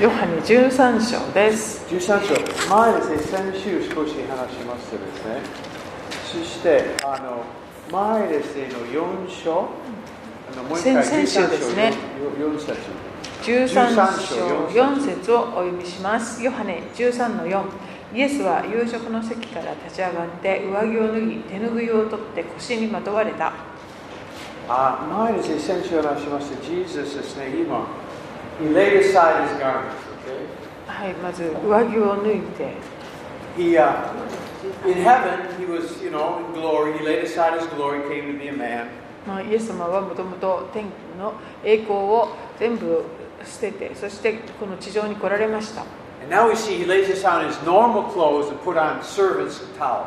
ヨハネ13章です。13章、前ですね、先週少し話しましたですね。そして、あの前ですねの4章、あのもう一回先々週ですね4節。13 13章章4節をお読みします。ヨハネ13の4。イエスは夕食の席から立ち上がって上着を脱ぎ手ぬぐいを取って腰にまとわれた。あ前ですね、先週話しました、Jesus ですね、今、He laid aside his garments, okay? はい、まず上着を脱いで、He, uh, in heaven, he was, you know, in glory. He laid aside his glory, came to be a man. まあ、イエス様はもともと天の栄光を全部捨てて、そしてこの地上に来られました。And now we see he lays aside his normal clothes and put on servants' towel.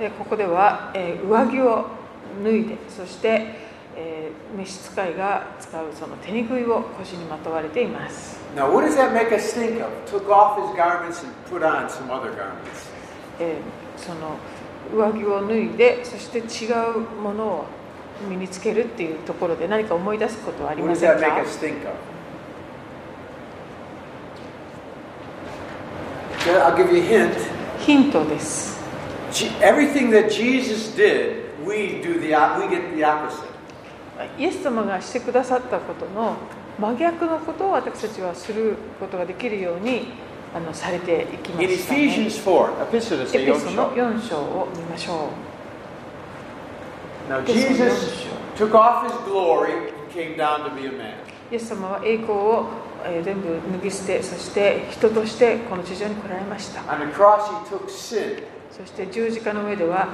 えーここでは、えー上着を脱いでそして、えー、召使いが使うその手拭いを腰にまとわれています。Now, of? えー、その上着を脱いで、そして違うものを身につけるっていうところで何か思い出すことはありませんか？I'll give you a hint. ヒントです。G- everything that Jesus did, we, do the, we get the opposite. イエス様がしてくださったことの真逆のことを私たちはすることができるようにあのされていきました、ね、Ephesians 4, エペソの4章。4章を見ましょう Now エペソの4 Jesus 章 took off his glory and came down to be a man. イエス様は栄光をえー全部脱ぎ捨てそして人としてこの地上に来られました On the cross, he took sin. そして十字架の上では、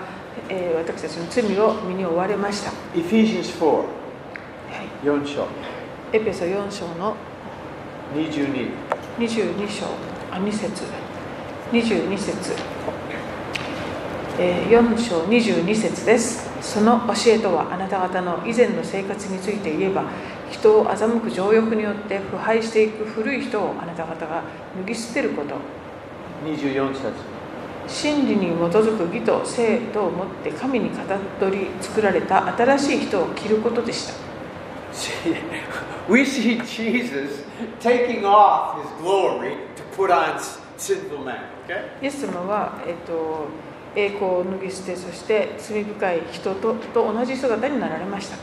えー私たちの罪を身に負われました、は Ephesians 4, い、4章、エペソ4章の22。22章。あ2節。22節。えー4章22節です。その教えとはあなた方の以前の生活について言えば人を欺く情欲によって腐敗していく古い人をあなた方が脱ぎ捨てること。24節。真理に基づく義と性と思って神に語り作られた新しい人を着ることでした。イエス様は、えー、と栄光を脱ぎ捨てそして罪深い人と,と同じ姿になられました、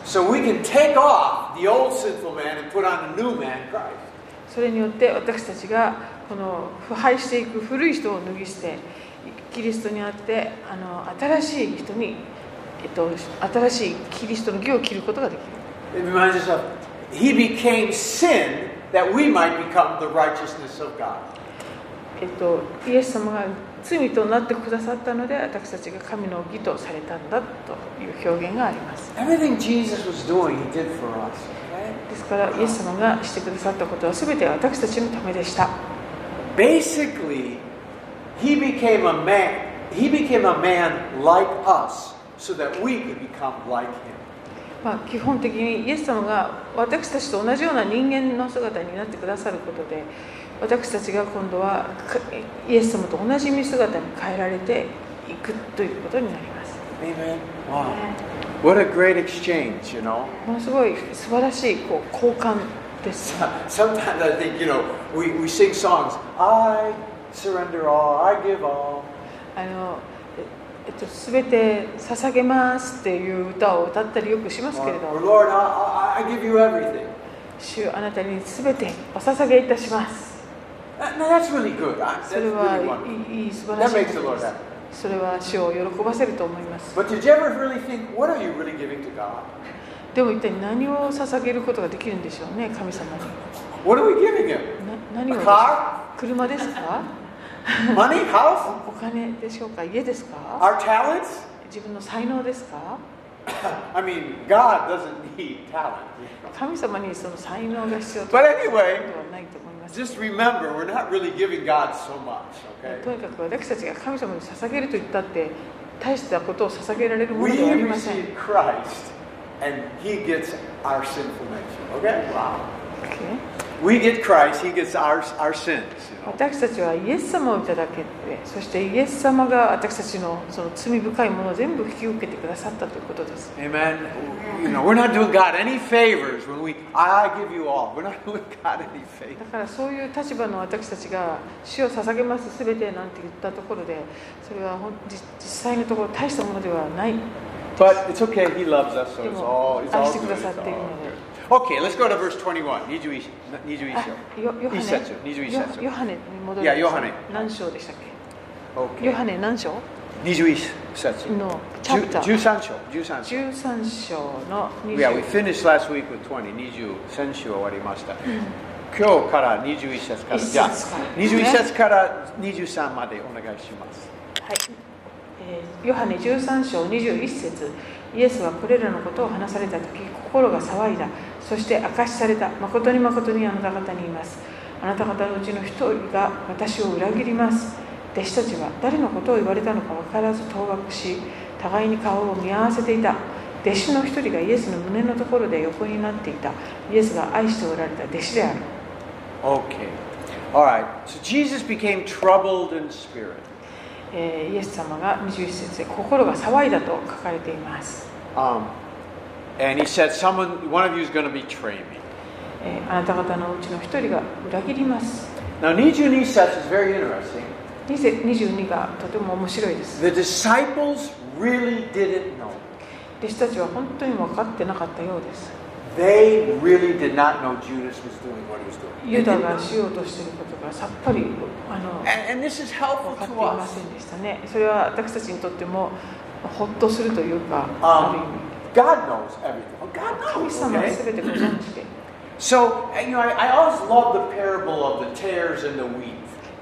それによって私たちがこの腐敗していく古い人を脱ぎ捨てキリストにあってあの新しい人に、えっと、新しいキリストの義を着ることができる It reminds us of he became sin that we might become the righteousness of God. えっと、イエス様が罪となってくださったので私たちが神の義とされたんだという表現があります Everything Jesus was doing, he did for us. ですからイエス様がしてくださったことは全て私たちのためでした Basically, he became a man. He became a man like us so that we could become like him. まあ、基本的にイエス様が私たちと同じような人間の姿になってくださることで私たちが今度はかイエス様と同じ見姿に変えられていくということになります Amen. Wow. What a great exchange, you know. ものすごい素晴らしいこう交換です Sometimes I think, you know, we, we sing songs, I Surrender あのえっと、全て捧げますっていう歌を歌ったりよくしますけれども主あなたにすべてお捧げいたします。それは、いい、いい素晴らしいです。それは主を喜ばせると思います。でも一体何を捧げることができるんでしょうね、神様に。What are we giving him? 何を A car? 車ですか？Money? House? お金でしょうか家ですか Our talents? 自分の才能ですか I mean, God doesn't need talent. 神様にその才能が必要と But いうこと anyway, はないと思います just remember, we're not really giving God so much, と okay? にかく私たちが神様に捧げると言ったって大したことを捧げられるも We のではありません receive Christ, and He gets our sinful nature, okay? Wow. Okay 私たちはイエス様をいた He てそしてイエス様が私たちの,その罪深いものを全部引き受けてくださったということです。だからそういう立場の私たちが死を捧げますすべてなんて言ったところでそれは実,際のところ大したものではない。愛してくださっているので。Okay, let's go to verse 21. 21, 21あ章。よヨハ一節21ネ節ヨヨハネに戻いるやヨハネ何章でしたっけヨ.ハネ何章21節。のチャプター13章。13章。13章の Yeah, we 20 finished last week with 20. 20先週終わりました。今日から21節から。じゃあから21節から23までお願いします。はい、えーヨハネ13章21節イエスはこれらのことを話された時心が騒いだそして明かしされた誠に誠にあなた方に言います。あなた方のうちの一人が私を裏切ります。弟子たちは誰のことを言われたのか分からず当惑し互いに顔を見合わせていた。弟子の一人がイエスの胸のところで横になっていた。イエスが愛しておられた。弟子である。Okay. All right. So Jesus became troubled in spirit. えーイエス様が21節で心が騒いだと書かれています、Um, and he said, Someone, one of you is going to betray me. えーあなた方のうちの一人が裏切ります Now, 22 says is very interesting. 20 22がとても面白いです The disciples really didn't know. 弟子たちは本当に分かってなかったようです They really did not know Judas was doing what he was doing. ユダが.しようとしていることがさっぱりあの And, and this is helpful 分かってい to ま us. せんでしたねそれは私たちにとってもほっとするというか Um, ある意味 God knows everything. Oh, God 神 knows. Okay? So, you know, I, I always love the parable of the tares and the wheat.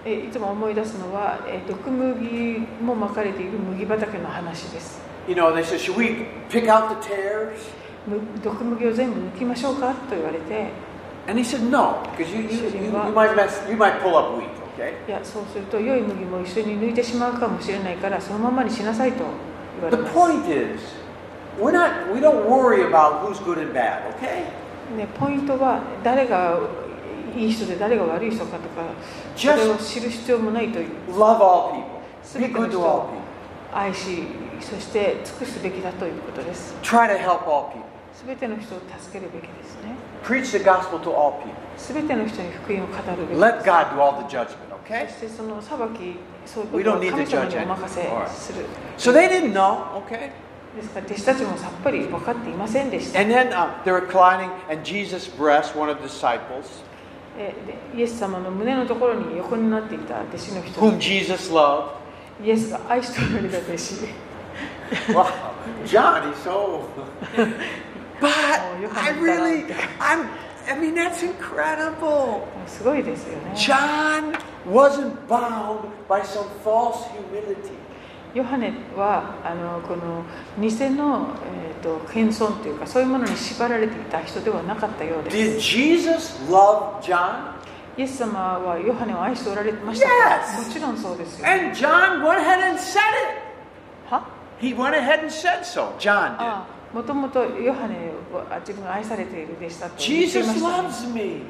えーいつも思い出すのは、えー毒麦もまかれている麦畑の話です You know, they said, should we pick out the tares? む毒麦を全部抜きましょうかと言われて And he said, no, because you, you, you, you, might mess, you might pull up wheat, okay? いやそうすると良い麦も一緒に抜いてしまうかもしれないからそのままにしなさいと言わ The れます point is, we're not, we don't worry about who's good and bad, okay? ね、ポイントは誰がいい人で誰が悪い人かとかそれを知る必要もないという Love all people. すべての人を people. 愛しそして尽くすべきだということです Try to help all people. すべての人を助けるべきですね Preach the gospel to all people. すべての人に福音を語るべき Let です God do all the judgment, そ okay? してその裁きそういうことを神様にお任せ.する So they didn't know, okay? ですから弟子たちもさっぱり分かっていませんでした And then uh, they're reclining, and Jesus breast one of the disciples, えでイエス様の胸のところに横になっていた弟子の人 whom Jesus loved. イエスが愛しておられた弟子 Wow, John, he's so. but Oh, you I haven't really, done it. I'm. I mean, that's incredible. すごいですよね John wasn't bound by some false humility. ヨハネはあのこの偽の、えー、と謙遜というかそういうものに縛られていた人ではなかったようです Did Jesus love John? イエス様はヨハネを愛しておられましたか Yes. もちろんそうですよ And John went ahead and said it. は He went ahead and said so. John did. あもともとヨハネは自分が愛されている弟子だと言ってい Jesus ました、ね、loves me.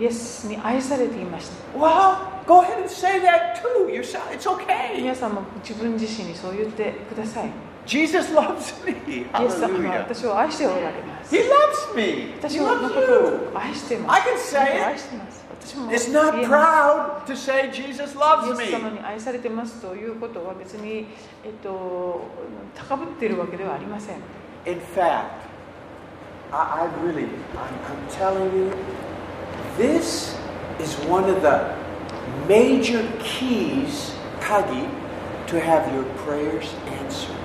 イエスに愛されていました Well, go ahead and say that too yourself. It's 皆 okay. さんも自分自身にそう言ってくださいイ Jesus loves me. エス様は Hallelujah. 私を愛しておられます He loves me. 私 He の loves こと you. を愛しています I can say あなたを愛 it. しています私も It's 言 not えます proud to say Jesus イ loves エス様 me. に愛されてますということは別に、えっと、高ぶっているわけではありません In fact, I, I really, I'm, I'm telling you, this is one of the major keys, kagi, to have your prayers answered.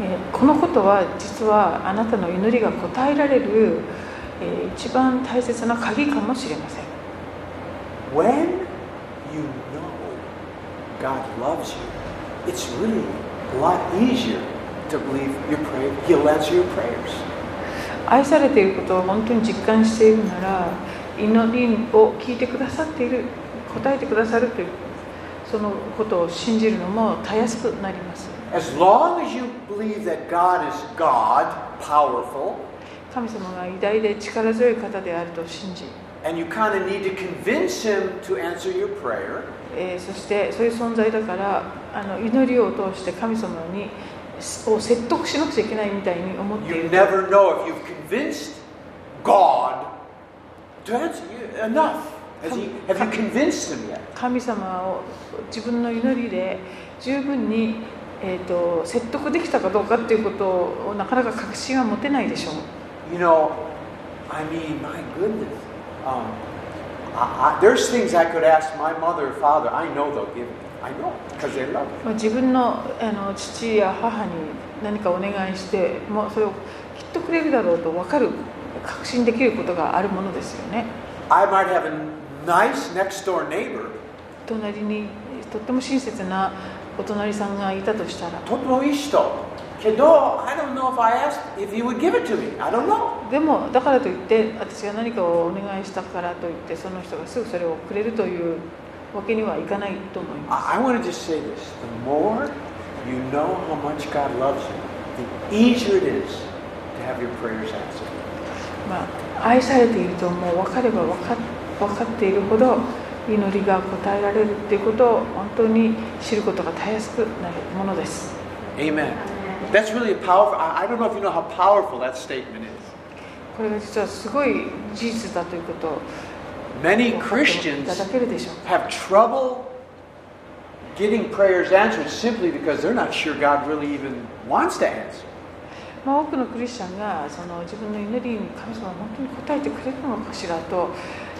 えーこのことは実はあなたの祈りが答えられる、えー一番大切な鍵かもしれません When you know God loves you, it's really a lot easier to believe your prayer. He'll answer your prayers. 愛されていることを本当に実感しているなら祈りを聞いてくださっている答えてくださるというそのことを信じるのもたやすくなります。神様が偉大で力強い方であると信じ、えそしてそういう存在だからあの祈りを通して神様にを説得しなくちゃいけないみたいに思っている。神様を自分の祈りで十分に、えー、と説得できたかどうかっていうことをなかなか確信は持てないでしょう You know, I mean, my goodness. Um, I, I, there's things I could ask my mother or father. I know they'll give me. I know because they love me. まあ自分のあの父や母に何かお願いしてもうそれをきっとくれるだろうと分かる確信できることがあるものですよね I might have a nice next door neighbor. 隣にとっても親切なお隣さんがいたとしたらとてもいい人。けど、I don't know if I asked if he would give it to me. I don't know. でもだからといって私が何かをお願いしたからといってその人がすぐそれをくれるというわけにはいかないと思います I, want to just say this. The more you know how much God loves you, the easier it is to have your prayers answered. まあ、愛されているともう分かれば分か分かっているほど祈りが答えられるっていうことを本当に知ることがたやすくなるものです Amen. That's really powerful. I, don't know if you know how powerful that statement is. これが実はすごい事実だということを Many Christians have trouble getting prayers answered simply because they're not sure God really even wants to answer. まあ、多くのクリスチャンがその自分の祈りに神様は本当に応えてくれるのかしらと、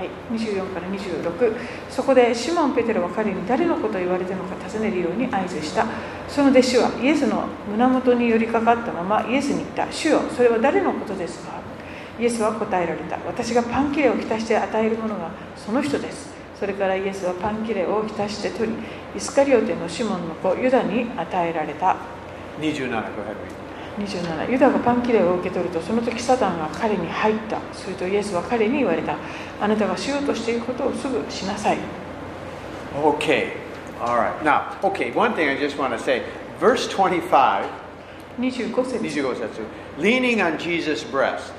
はい。24から26そこでシモン・ペテロは彼に誰のことを言われたのか尋ねるように合図したその弟子はイエスの胸元に寄りかかったままイエスに言った主よそれは誰のことですか？イエスは答えられた私がパン切れを浸して与えるものがその人ですそれからイエスはパン切れを浸して取りイスカリオテのシモンの子ユダに与えられた27。Go ahead. Read. 27ユダがパン切れを受け取るとその時サタンが彼に入ったするとイエスは彼に言われたあなたがしようとしていることをすぐしなさい Okay. All right. Now, okay. One thing I just want to say. Verse 25. 25節25節 Leaning on Jesus' breast.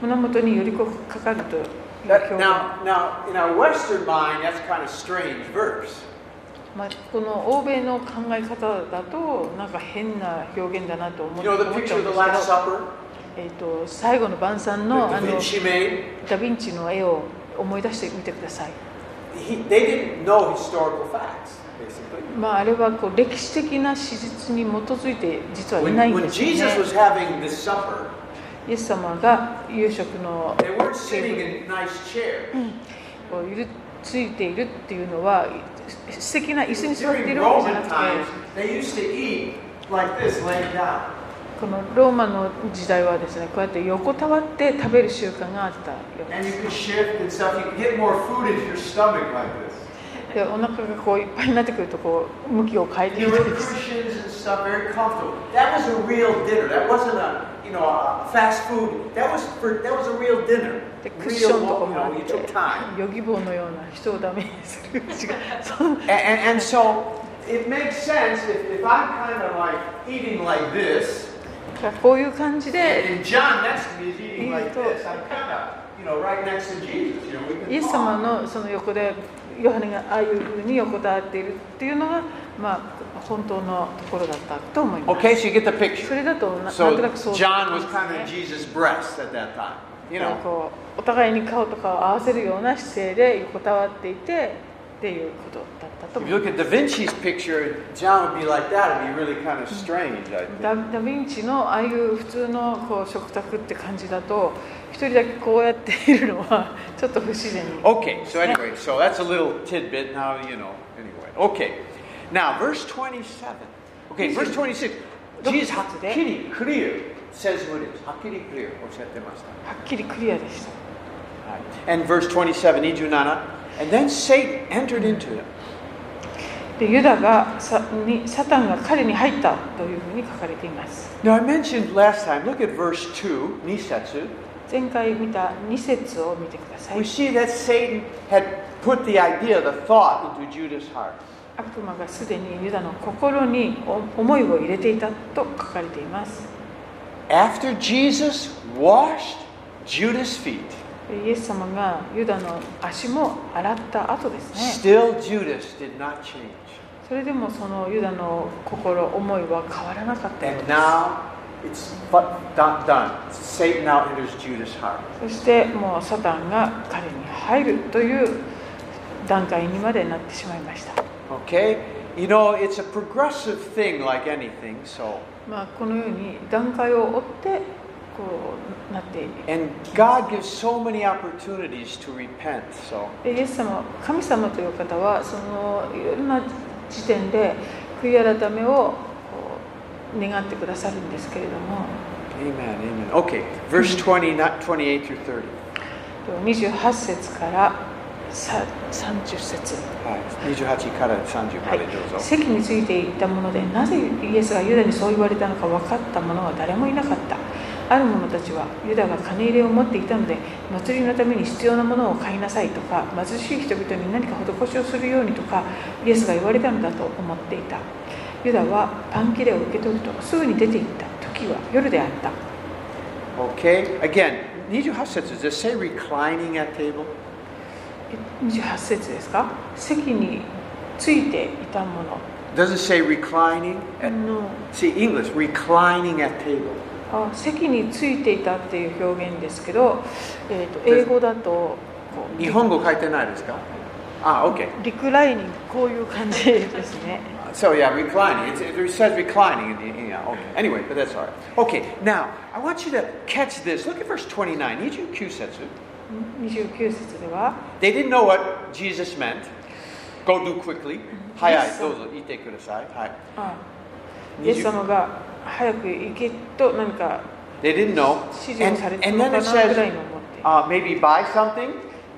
胸元に寄りかかると That, now, now, in our Western mind, that's kind of strange verse. まあ、この欧米の考え方だとなんか変な表現だなと思ってますけど、と最後の晩餐の,ダ・ヴィンチの絵を思い出してみてください。まあ、あれはこう歴史的な史実に基づいて実はいないんです。イエス様が夕食のテーブゆるついているっていうのは素敵な椅子に座って、ローマの時代はですね、こうやって横たわって食べる習慣があったようです。でお腹がこういっぱいになってくるとこう向きを変えていく。でクッションとかもヨギ棒のような人をダメにするこういう感じで、イエス様のその横でヨハネがああいうふうに横たわっているっていうのが、まあ、本当のところだったと思います。それだとな、んとなくそうです、ね。お互いに顔とかを合わせるような姿勢で横たわっていてっていうことだったと思います。ダヴンチのああいう普通のこう食卓って感じだと、人だけこうやっているのはちょっと不自然に Okay, so anyway, so that's a little tidbit now, you know. Anyway, okay. Now, verse 27. Okay, verse 26. Jesus, で Hakiri, clear, says what it is. Hakiri, clear. おっしゃってました。はっきりクリアでした And verse 27, 27. And then Satan entered into him. でユダがさにサタンが彼に入ったというふうに書かれています Now, I mentioned last time, look at verse 2, Nisetsu. 前回見た2節を見てください We see that Satan had put the idea, the thought, into Judah's heart. 悪魔がすでにユダの心に思いを入れていたと書かれています After Jesus washed Judah's feet, イエス様がユダの足も洗った後ですね still Judas did not change. それでもそのユダの心思いは変わらなかったよう And です now it's but done. done. Satan now enters Judas' heart. そしてもうサタンが彼に入るという段階にまでなってしまいました、Okay? You know, it's a progressive thing like anything, so. まあ、このように段階を追ってこうなっている And God gives so many opportunities to repent, so. でイエス様神様という方はそのいろんな時点で悔い改めを願ってくださるんですけれども。Amen, amen. Okay, verse 20, not 28 through 30. 28節からさ30節。はい、28から30まはい。でどうぞ。席についていたものでなぜイエスがユダにそう言われたのか分かった者は誰もいなかった。ある者たちはユダが金入れを持っていたので祭りのために必要なものを買いなさいとか貧しい人々に何か施しをするようにとかイエスが言われたのだと思っていたユダはパン切れを受け取るとすぐに出て行った時は夜であった Okay, again, 28節 does it say reclining at table? え28節ですか？席についていたもの Does it say reclining? あ At, の see, English, reclining at table. あ席についていたっていう表現ですけど、えー、と英語だと日本語書いてないですか？あ、OK. リクライニングこういう感じですね So yeah, reclining. It's, it says reclining. In the, yeah, okay. Anyway, but that's all right. Okay, now I want you to catch this. Look at verse 29. 29節29節では They didn't know what Jesus meant. Go do quickly. 早い、どうぞ言ってください。はい。あイエス様が早く行けと何か They didn't know. 指示を And, されて and る then の it かなぐらい says, に思って uh, maybe buy something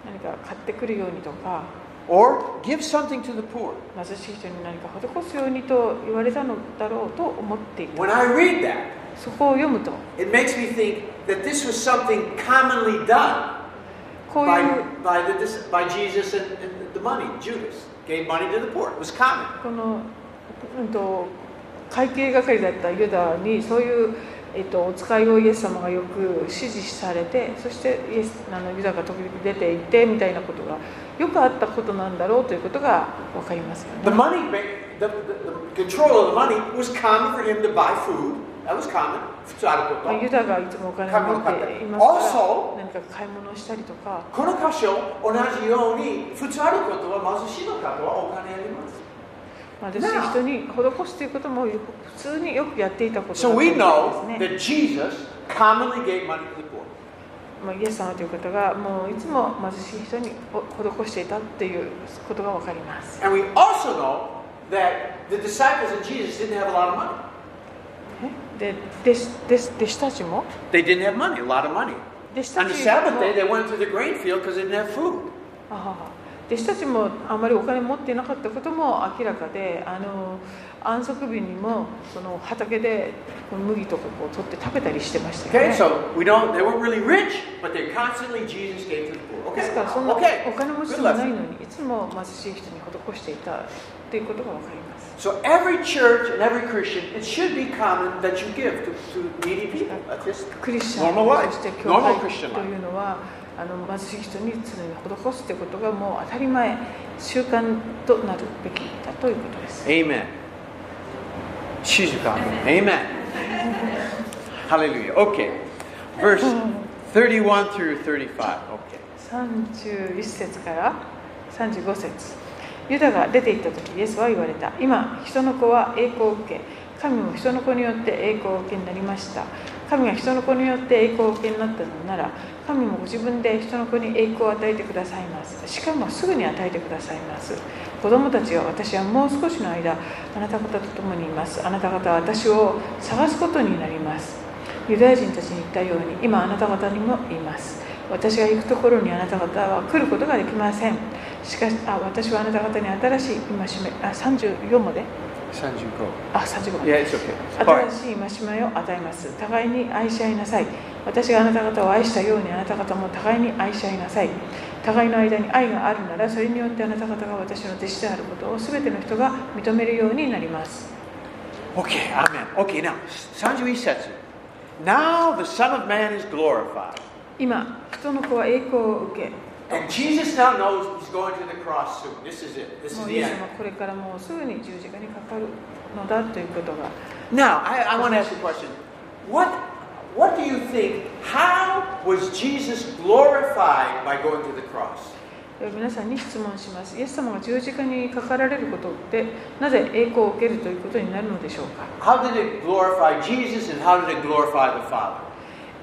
何か買ってくるようにとか or give something to the poor. 貧しい人に何か施すようにと言われたのだろうと思っていた When I read that, そこを読むと it makes me think that this was something commonly done こう by, いう by, the, dis- by Jesus and, and the money. Judas gave money to the poor. It was common. この、うん、と会計係だったユダにそういう、えっと、お使いをイエス様がよく指示されてそしてイエスあのユダが時々出て行ってみたいなことがよくあったことなんだろうということが分かりますよ The ね。money, the, the, the control of the money was common for him to buy food. That was common. 普通あるこユダがいつもお金を持っていますから Also- 何か買い物をしたりとかこの箇所、同じように、普通あることは貧しいの方はお金あります。貧しい人に施すということも普通によくやっていたことだ So と we 思 know that Jesus commonly gave money to the poor. まあ、イエス様という方がもういつも貧しい人に施していたということが分かります。で、弟子,弟子ちも？弟子たちも？弟子たちもあまりお金持っていなかったことも明らかで、あの、安息日にもその畑で麦とかこう取って食べたりしてましたよ Okay, ね。so we don't, they weren't really rich, but they constantly, Jesus gave to the poor. です Okay, からそんな okay. お金持ちでもない.のにいつも貧しい人に施していたということが分かります。So every church and every Christian, it should be common that you give to, to needy people. That's just クリスチャン Normal life. Normal Christian life. というのはあの貧しい人に常に施すということがもう当たり前習慣となるべきだということです。Amen. 静かに Amen. Hallelujah. Okay. Verse 31 through 35. Okay. 31節から35節ユダが出て行った時イエスは言われた今人の子は栄光を受け神も人の子によって栄光を受けになりました神が人の子によって栄光を受けになったのなら神もご自分で人の子に栄光を与えてくださいます。しかもすぐに与えてくださいます。子供たちは私はもう少しの間あなた方と共にいます。あなた方は私を探すことになります。ユダヤ人たちに言ったように今あなた方にもいます。私が行くところにあなた方は来ることができません。しかしあ私はあなた方に新しい戒めあ34まで35あ35まで Yeah, it's okay. All 新.しい戒めを与えます互いに愛し合いなさい私があなた方を愛したようにあなた方も互いに愛し合いなさい互いの間に愛があるならそれによってあなた方が私の弟子であることを全ての人が認めるようになります Okay, amen. Okay, now, 31節 Now the Son of Man is glorified. 今人の子は栄光を受け And Jesus now knows he's going to the cross soon. This is it. This も is う the end. これからもうすぐに十字架にかかるのだということが Now, I, I want to ask you a question. What, what do you think? How was Jesus glorified by going to the cross? え皆さんに質問しますイエス様が十字架にかかられることってなぜ栄光を受けるということになるのでしょうか How did it glorify Jesus and how did it glorify the Father?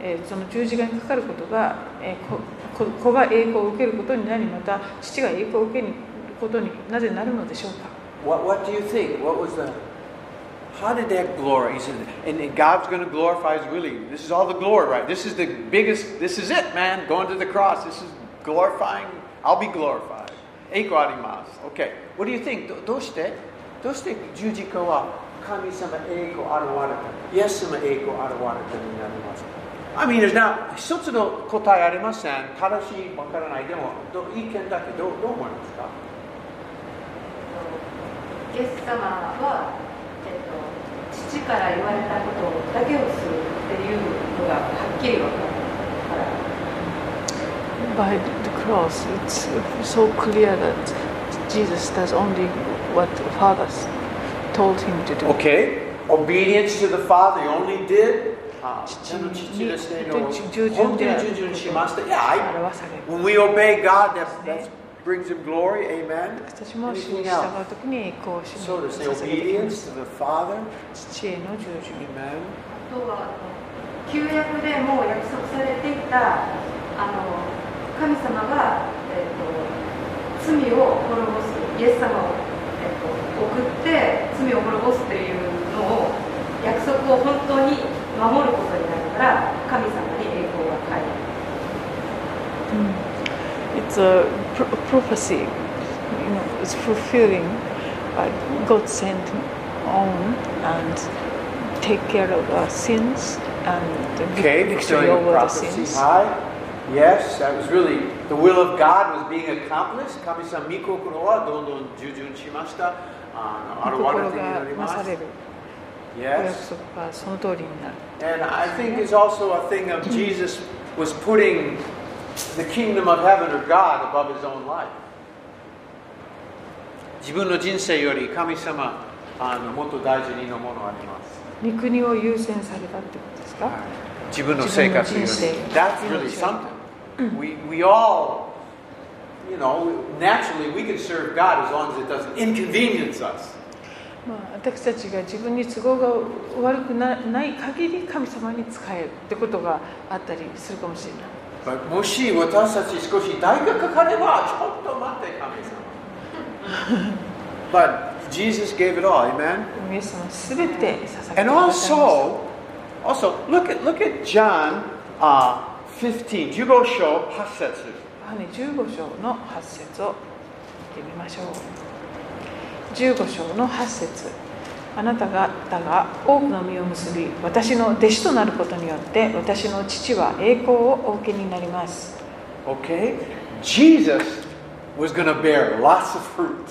えーその十字架にかかることが、えーここ子が栄光を受けることになりまた父が栄光を受けることになぜなるのでしょうか What, what do you think? What was the. How did that glory? He said, and, God's going to glorify His really. This is all the glory, right? This is the biggest. This is it, man. Going to the cross. This is glorifying. I'll be glorified. 栄光あります。Okay. What do you think? どどうしてどうして十字架は神様栄光現れたイエス様栄光現れたになります I mean, there's not 一つの答えありません。正しいわからない。でも、ど意見だけどうどう思いますかイエス様は、えっと、父から言われたことだけをするっていうのがはっきり分かるから By the cross, it's so clear that Jesus does only what the Father told him to do. Okay. Obedience to the Father, he only did. Uh, 父に従順であることを Yeah, I, 表される when we obey God, that, that brings him glory. Amen. 私も主に従?うときに栄光を主そうですね、に捧げてきま obedience す to the Father. 父への従順 Amen. あとは旧約でもう約束されていたあの神様が、えっと、罪を滅ぼすイエス様を、えっと、送って罪を滅ぼすというのを約束を本当に守ることになるから神様に栄光が返る It's a pro- prophecy, you know, it's fulfilling. Uh, God sent on and take care of our sins and the vic- Okay, victory fulfilling the over the prophecy. sins. Hi. Yes, that was really the will of God was being accomplished. 神様御心はどんどん従順しました。あの心現れてになります がなさ。れるお約 Yes. 束がその通りになる。 And I think it's also a thing of Jesus was putting the kingdom of heaven or God above his own life. 自分の人生より神様あのもっと大事にのものあります。御国を優先されたってことですか、自分の生活より。自分の人生 That's really something. We, we all, you know, naturally we can serve God as long as it doesn't inconvenience us. まあ、私たちが自分に都合が悪くなない限り神様に仕えるってことがあったりするかもしれない。もし私たち少し代価かかれば、ちょっと待って神様。But Jesus gave it all, amen? And also, also look at look at John uh, 15, 15章8節。やはり15章の8節を見てみましょう15章の8節あなた方が多くの実を結び私の弟子となることによって私の父は栄光をお受けになります Okay? Jesus was going to bear lots of fruit.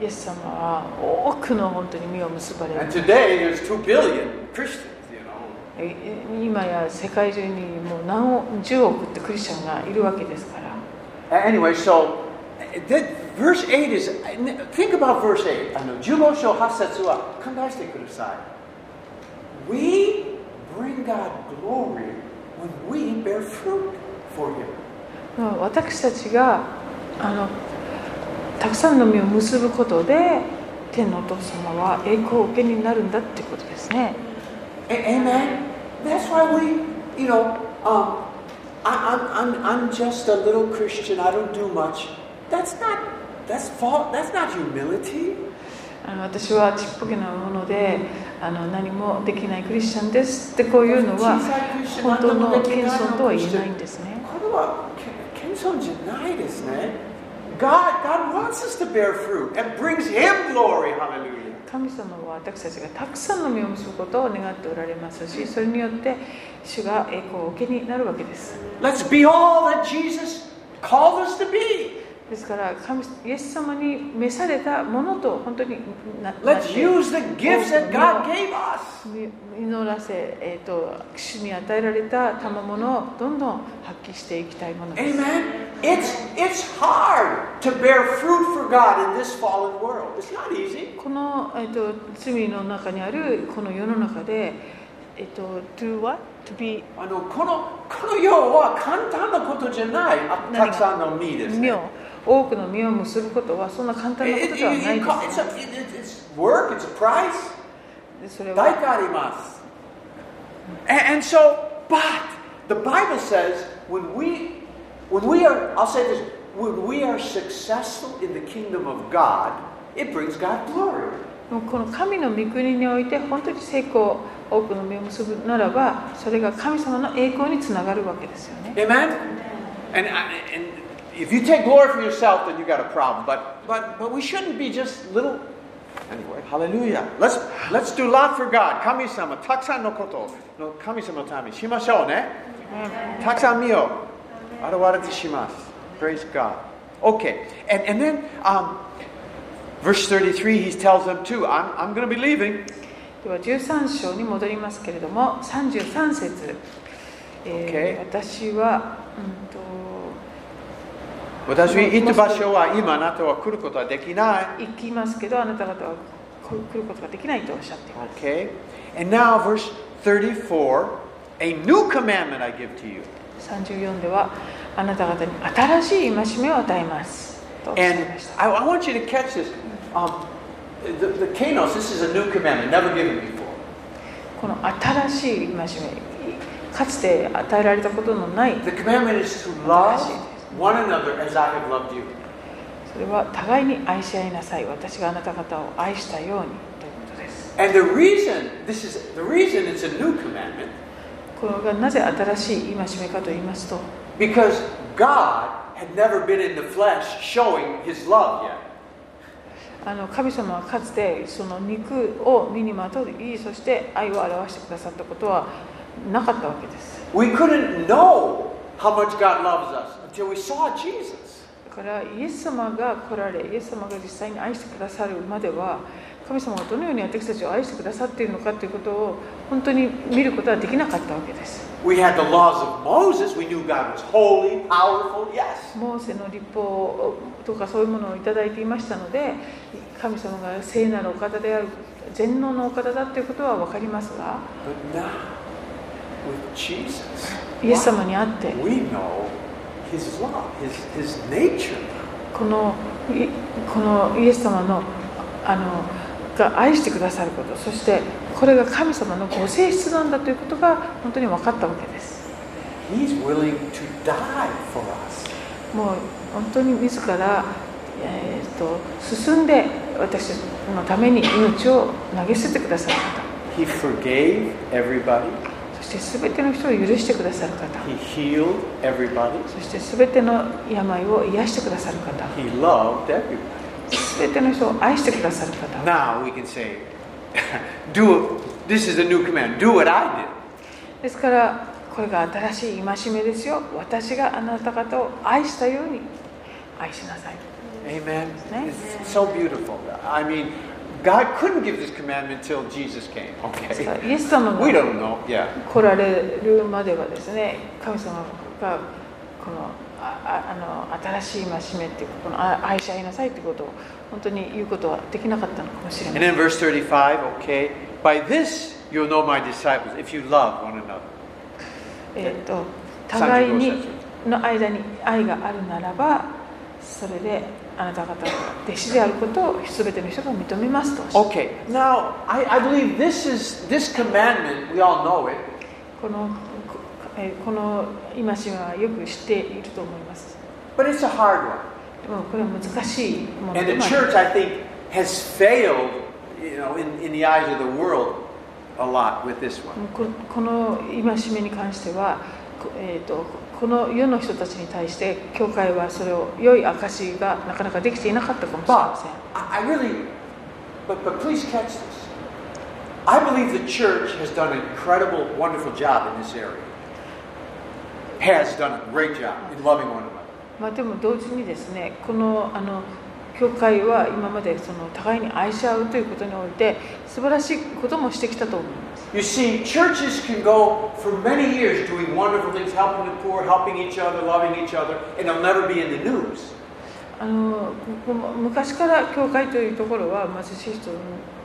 イエス様は多くの本当に実を結ばれ And る today there's 2 billion Christians, you know. え今や世界中にもう何億10億ってクリスチャンがいるわけですから Anyway, so that, verse 8 is, think about verse 8. あの15章8節は考えてください。We bring God glory when we bear fruit for Him. まあ私たちがあのたくさんの実を結ぶことで天のお父様は栄光を受けになるんだっていうことですね。 A- Amen. That's why we, you know, um, I, I'm, I'm, I'm just a little Christian. I don't do much. That's not, that's fault. That's not humility. 私はちっぽけなものであの何もできないクリスチャンですってこういうのは本当の謙遜とは言えないんですね。これはけ謙遜じゃないですね。God, God wants us to bear fruit and brings Him glory. Hallelujah. 神様は私たちがたくさんの実を結ぶことを願っておられますしそれによって主が栄光を受けになるわけです Let's be all that Jesus called us to be. ですから神イエス様に召されたものと本当にななって Let's use the gifts that God gave us. 実らせ、えー、と主に与えられた賜物をどんどん発揮していきたいものです。Amen. It's it's hard to bear fruit for God in this fallen world. It's not easy. この、えー、と罪の中にあるこの世の中で、えー、と to what? to be あのこのこの世は簡単なことじゃない。あたくさんの実です、ね。多くの実を結ぶことはそんな簡単なことではないです。でそれ代は価あります。And, so, but the Bible says when we when we are I'll say this when we are successful in the kingdom of God, it brings God glory. この神の御国において本当に成功多くの実を結ぶならばそれが神様の栄光につながるわけですよね。Amen. And, I- and if you take glory for yourself, then you got a problem. But but but we shouldn't be just little. Anyway, hallelujah. Let's let's do a lot for God. 神様、たくさんのことの神様のためにしましょうね。たくさん見よう。現れてします。Praise God. Okay. And, and then um, verse 33, he tells them too, I'm, I'm going to be leaving. では13章に戻りますけれども33節、えー私は、うんと 私行った場所は今あなたは来ることはできない。行きますけどあなた方は来来ることができないとおっしゃっています Okay? And now, verse 34 A new commandment I give to you. 34ではあなた方に新しい戒めを与えます And I, I want you to catch this. Um, the, the Kanos, this is a new commandment, never given before. この新しい戒めかつて与えられたことのない The commandment is to love one another as I have loved you. それは互いに愛し合いなさい私があなた方を愛したようにということです And the reason, this is the reason it's a new commandment, これがなぜ新しい戒めかと言いますと because God had never been in the flesh showing his love yet. あの神様はかつてその肉を身にまといそして愛を表してくださったことはなかったわけです We couldn't know how much God loves us until we saw Jesus. だからイエス様が来られイエス様が実際に愛してくださるまでは神様がどのように私たちを愛してくださっているのかということを本当に見ることはできなかったわけです We had the laws of Moses. We knew God was holy, powerful, yes. モーセの立法とかそういうものをいただいていましたので神様が聖なるお方である全能のお方だということは分かりますが But now, with Jesus, イエス様にあって we know his love, his, his nature. このいこのイエス様のあのが愛してくださることそしてこれが神様のご性質なんだということが本当に分かったわけです He's willing to die for us. もう本当に自ら、えー、と進んで私のために命を投げ捨ててくださる方 He forgave everybody. して全ての人を許してくださる方。He そして全ての病を癒してくださる方。He loved 全ての人を愛してくださる方。ですから、これが新しい戒めですよ。私があなた方を愛したように愛しなさい。Amen.、ね、It's so God couldn't give this commandment till Jesus came. Okay. イエス様 We が don't know. Yeah. 来られるまではですね神様がこのあああの新しい戒めっていうかこのあ愛し合いなさいってことを本当に言うことはできなかったのかもしれ And ない then verse 35, okay. By this you'll know my disciples if you love one another. えー、と互いに35節の間に愛があるならばそれであなた方が弟子であることを全ての人が認めますと Okay. Now, I, I believe this is this commandment, we all know it. このこの戒めはよく知っていると思います But it's a hard one. でもこれは難しいもの And で the もあります church, I think, has failed, you know, in, in the eyes of the world a lot with this one. ここの戒めに関しては、こえー、とこの世の人たちに対して教会はそれを良い証がなかなかできていなかったかもしれません I really, but, but please catch this. I believe the church has done an incredible, wonderful job in this area. Has done a great job in loving one another. まあ、でも同時にですねこのあの教会は今までその互いに愛し合うということにおいて素晴らしいこともしてきたと思います You see, churches can go for many years doing wonderful things, helping the poor, helping each other, loving each other, and they'll never be in the news. あの昔から教会というところは貧しい人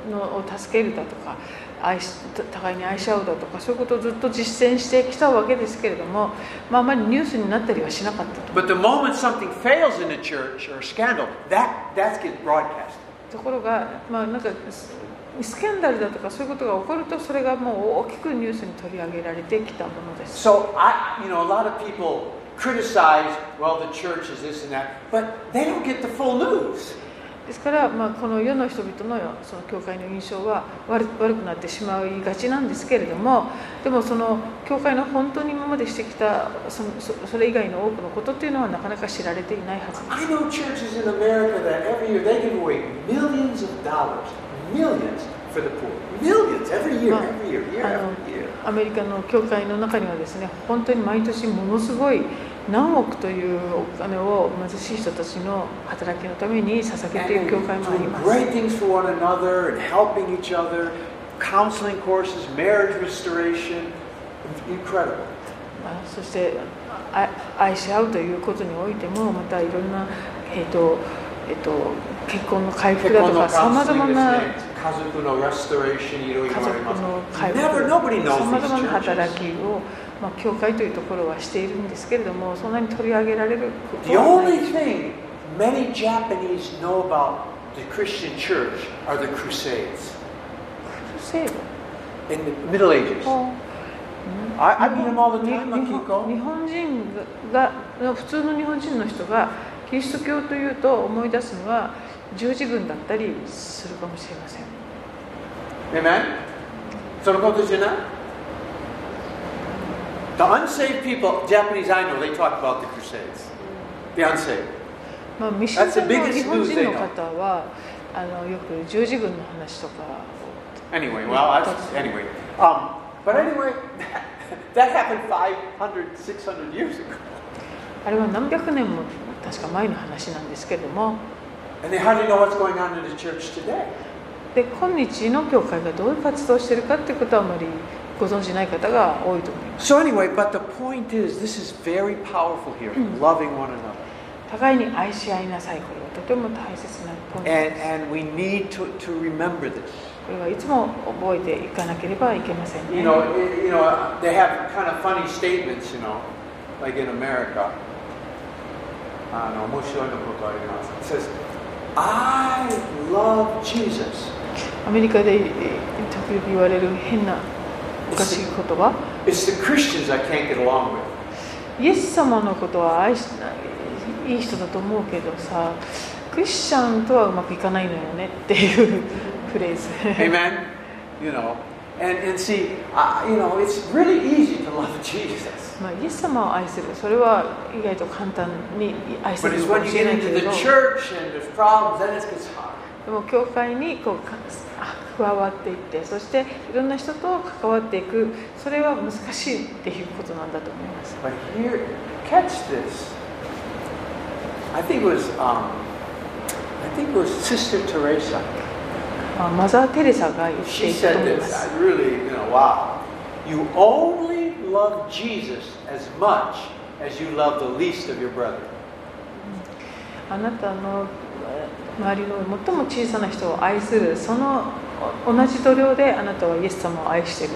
のを助けるだとか愛し互いに愛し合うだとかそういうことをずっと実践してきたわけですけれども、まあ、あまりニュースになったりはしなかったと But the moment something fails in the church or a scandal, that, that gets broadcast. ところが、まあ、なんかススキャンダルだとかそういうことが起こるとそれがもう大きくニュースに取り上げられてきたものです。So I, you know, a lot of people criticize, well, the church is this and that, but they don't get the full news. ですから、まあ、この世の人々のその教会の印象は悪悪くなってしまいがちなんですけれどもでもその教会の本当に今までしてきたそのそそれ以外の多くのことっていうのはなかなか知られていないはずですアメリカの教会の中にはですね、本当に毎年ものすごい何億というお金を貧しい人たちの働きのために捧げている教会もあります。そして愛し合うということにおいても、またいろんな、えっ、と、えー、と結婚の回復だとかさまざまな家族のレストレーションいろいろ家族あります。の回復さまざまな.働きを、まあ、教会というところはしているんですけれどもそんなに取り上げられること The はない only thing many Japanese know about the Christian church are the Crusades 制度 in the Middle Ages. を I, I meet them all the に time, 日 Akiko. 本日本人が普通の日本人の人がキリスト教というと思い出すのは十字軍だったりするかもしれません?そのことじゃない The unsaved people, Japanese I know, they talk about the Crusades. The unsaved. まあ、ミシン That's the の日本人の.方はあのよく十字軍の話とか Anyway, well, I, anyway. Um, but anyway, that happened 500, 600 years ago. あれは何百年も確か前の話なんですけれども And they hardly know what's going on in the church today. で今日の教会がどういう活動をしているかっていうことはあまりご存じない方が多いと思います So anyway, but the point is, this is very powerful here, loving one another. 互いに愛し合いなさいこれはとても大切なポイント And, です and we need to, to remember this. これはいつも覚えていかなければいけません You ね know, i- you know, they have kind of funny statements, you know, like in America. Uh, no, 面白いのことあります. It says, I love Jesus. アメリカで時々言われる変なおかしい言葉 It's the Christians I can't get along with. イエス様のことは愛しないいい人だと思うけどさクリスチャンとはうまくいかないのよねっていうフレーズ Amen? You know, and, and see, uh, you know, it's really easy to love Jesus. まあイエス様を愛するそれは意外と簡単に愛せ But る it's か when も you しれ get ないけ into れ the ど church and there's problems, then it gets hard. でも教会にこうかあ加わっていってそしていろんな人と関わっていくそれは難しいっていうことなんだと思います But here, catch this. I think it was, um, I think it was Sister Teresa. マザー・テレサが言ってたと思いす。あなたの周りの最も小さな人を愛する、その同じ度量であなたはイエス様を愛している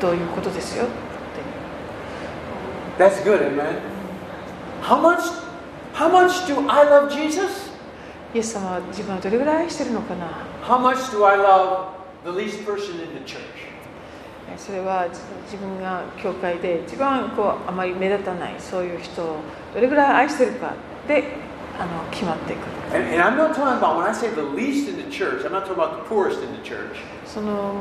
ということですよ。イエス様は自分をどれぐらい愛してるのかな？How much do I love the least person in the church? それは自分が教会で一番こうあまり目立たないそういう人をどれぐらい愛してるかであの決まっていく。その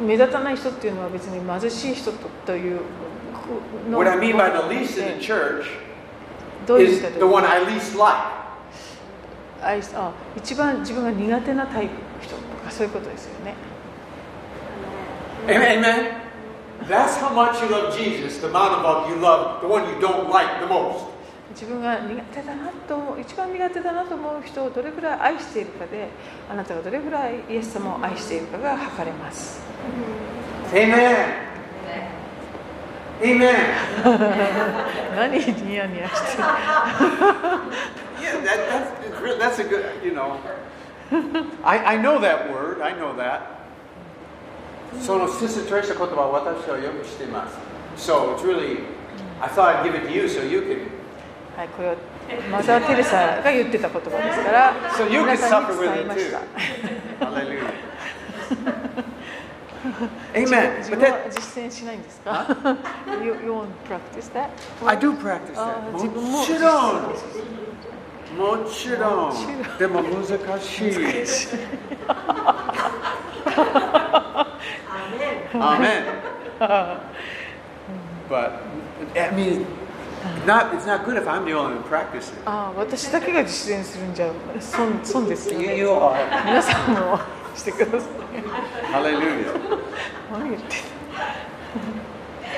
目立たない人っていうのは別に貧しい人と,という。What I mean by the least in the church is the one I least like. 愛しあ一番自分が苦手なタイプの人とかそういうことですよね Amen. Amen. That's how much you love Jesus, the amount of you love the one you don't like the most. 自分が苦手だなと思う一番苦手だなと思う人をどれくらい愛しているかであなたがどれくらいイエス様を愛しているかが測れます Amen. Amen. 何ニヤニヤしてる？Yeah, that, that's, it's real- that's a good, you know. I, I know that word. I know that. その Sister Teresa 言葉は私はよく知っています。So it's really, I thought I'd give it to you so you can, はいこれはマザー・テレサが言ってた言葉ですから so you 皆 can さん suffer に with 伝え it ました too. Hallelujah. 自 Amen. 自 But 分は that, 実践しないんですか you, you won't practice that? I do practice あ that. 自分ももちろん。 もちろん。でも難しい。Amen. But I mean, not it's not good if I'm the only one practicing. ああ私だけが実践するんじゃ損損ですよ You, ね you are. 皆さんもしてください Hallelujah. 何言ってる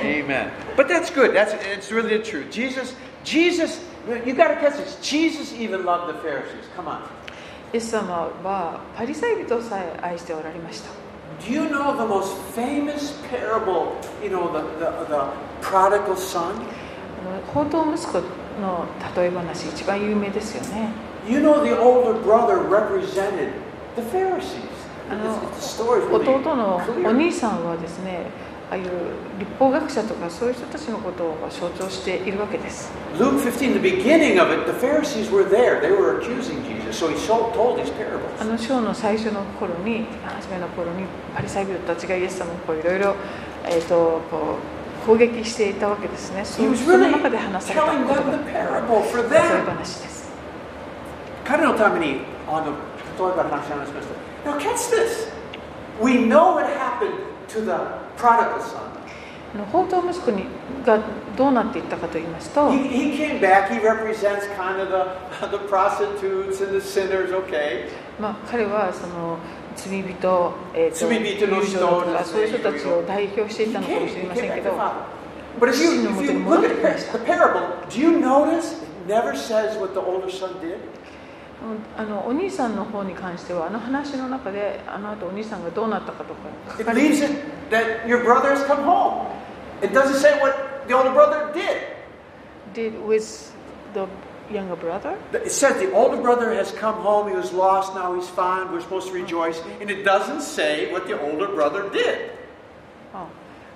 Amen. But that's good. That's it's really the truth. Jesus, Jesus, you got to catch this. Jesus even loved the Pharisees. Come on. イエス様はパリサイ人さえ愛しておられました Do you know the most famous parable? You know the the, the prodigal son. あの宝刀息子の例え話一番有名ですよね You know the older brother represented the Pharisees. あの It's- it's- the story is really 弟のお clear. 兄さんはですね ああいう立法学者とかそういう人たちのことを象徴しているわけです。あの章の最初の頃に、初めの頃に、パリサイ人たちがイエス様をいろいろ、えー、とこう攻撃していたわけですね。その,その中で話された例え話です。彼のためにあの例えば話し話しました。Now catch this! We know what happened! To the prodigal son. あの宝刀息子にがどうなっていったかと言いますと He, he came back. He represents kind of the, the prostitutes and the sinners, okay? まあ、彼はその罪人、えーと罪人の人とかそういう人たちを代表していたのかもしれませんけど. But if you, if you look at the parable, do you notice it never says what the older son did? あのお兄さんの方に関しては、あの話の中で、あの後お兄さんがどうなったかとか,か,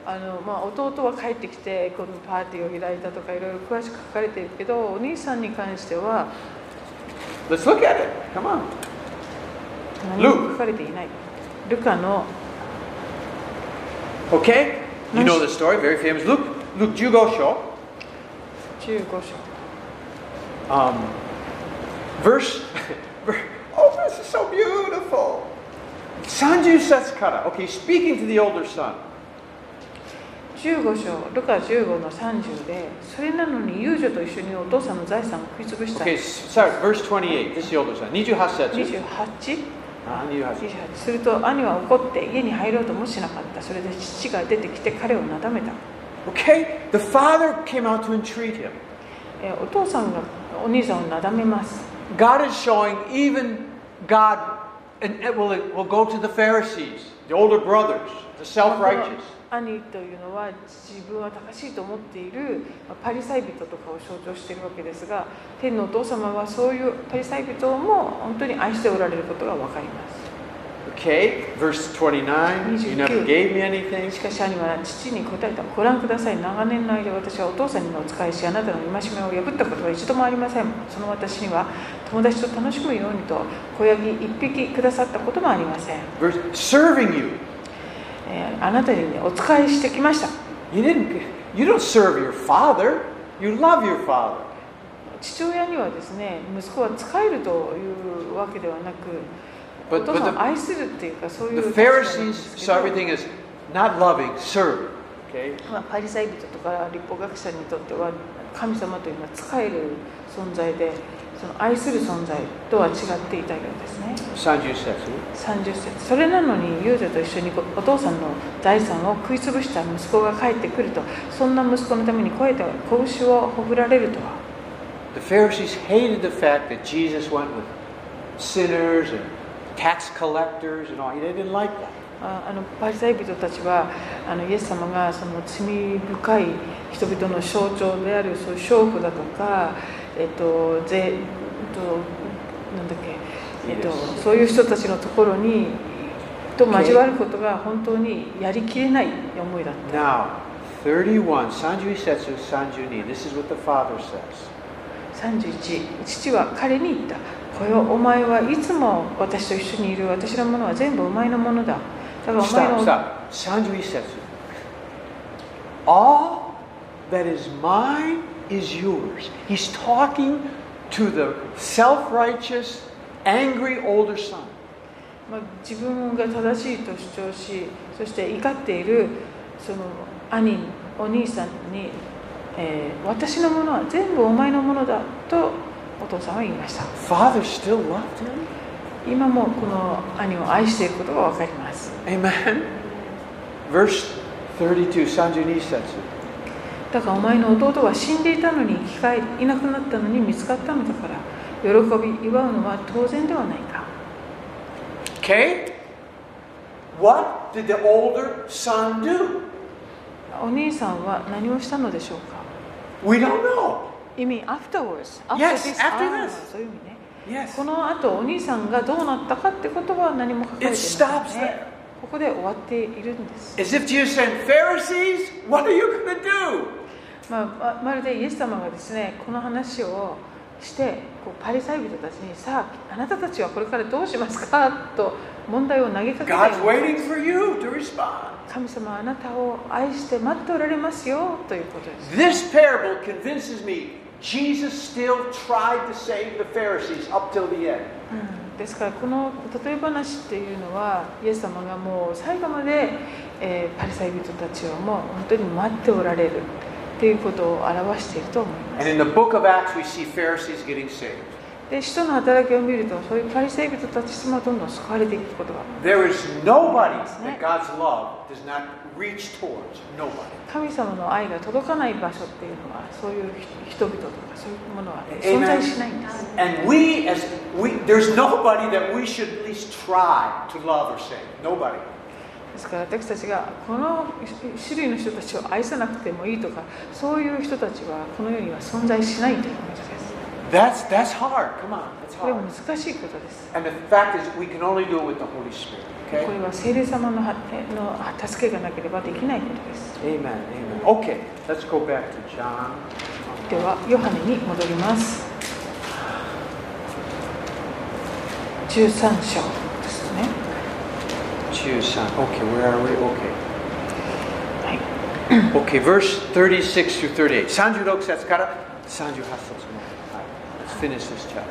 あのまあ、弟は帰ってきてこのパーティーを開いたとかいろいろ詳しく書かれてるけどお兄さんに関しては Let's look at it. Come on. 何も書かれていないルカの Okay? You know the story. Very famous. Luke, Luke Jugosho. 15章 Um, verse. oh, this is so beautiful. Sanju Setskara. Okay, speaking to the older son. 15章ルカ15の30でそれなのに遊女と一緒にお父さんの財産を食い潰した Okay, sorry, verse 28. This is the older son. 28 setsu. 28? あ28 28すると兄は怒って家に入ろうともしなかったそれで父が出てきて彼をなだめた Okay? The father came out to entreat him. えーお父さんがお兄さんをなだめます God is showing even God, and it will, will go to the Pharisees, the older brothers, the self righteous. 兄というのは自分は正しいと思っているまあパリサイ人とかを象徴しているわけですが天のお父様はそういうパリサイ人も本当に愛しておられることが分かりま Okay, verse 29. You never gave me anything. すしかし兄は父に答えたご覧ください長年の間私はお父さんにもお仕えしあなたの戒めを破ったことは一度もありませんその私には友達と楽しむようにと小ヤギ一匹くださったこともありません、Verse, serving you. あなたに、ね、お仕えしてきました。父親にはですね、息子は使えるというわけではなく、お父さんを愛するっいうか、そういう。パリサイ人とか立法学者にとっては、神様というのは使える存在で。その愛する存在とは違っていたようですね30節。30節それなのにユーザと一緒にお父さんの財産を食い潰した息子が帰ってくるとそんな息子のために声と拳をほぐられるとは The Pharisees hated the fact that Jesus went with sinners and tax collectors and all. They didn't like that. ああのパリサイ人たちはあのイエス様がその罪深い人々の象徴であるそういう娼婦だとか、えっと税えっとなんだっけ、えっと、そういう人たちのところにと交わることが本当にやりきれない思いだった。Now, 31, 31節 32. This is what the Father says. 31父は彼に言った「こよお前はいつも私と一緒にいる私のものは全部お前のものだ」だからお前 Stop, の stop. 31節. All that is mine is yours. He's talking to the self righteous, angry older son. まあ、自分が正しいと主張しそして怒っているその兄お兄さんに、えー私のものは全部お前のものだとお父さんは言いました Father still loved him. 今もこの兄を愛していることが分かります Amen. Verse 32, 32節.だからお前の弟は死んでいたのに生き返りいなくなったのに見つかったのだから喜び祝うのは当然ではないか Okay? What did the older son do? お兄さんは何をしたのでしょうか We don't know. 意味 afterwards after Yes, this, after this. そういう意味ね Yes. この後お兄さんがどうなったかってことは何も書かれていま It せん stops there. ねここで終わっているんです、As if Jesus said, Pharisees, what are you going to do? まあま、まるでイエス様がですねこの話をしてこうパリサイ人たちにさああなたたちはこれからどうしますか？と問題を投げかけた God's ような waiting for you to respond. 神様はあなたを愛して待っておられますよということです This parable convinces me Jesus still tried to save the Pharisees up till the end. うんですからこの例え話っていうのはイエス様がもう最後まで、えーパリサイ人たちをもう本当に待っておられるということを表していると思います。で、使徒の働きを見ると、そういうパリセイ人たちもどんどん救われていくことがあります、ね。神様の愛が届かない場所っていうのは、そういう人々とか、そういうものは存在しないんです。And we, as we, ですから私たちがこの種類の人たちを愛さなくてもいいとかそういう人たちはこの世には存在しないということです That's that's hard. Come on, that's これは hard. 難しいことです And the fact is, we can only do it with the Holy Spirit. こ Okay. れは聖霊様のはの助けがなければできないことです Amen. Amen. Okay, let's go back to John. ではヨハネに戻ります13章ですね Choose Son. Okay, where are we? Okay. はい Okay, verse 36 through 38. 36節から38節まで。はい。Let's finish this chapter.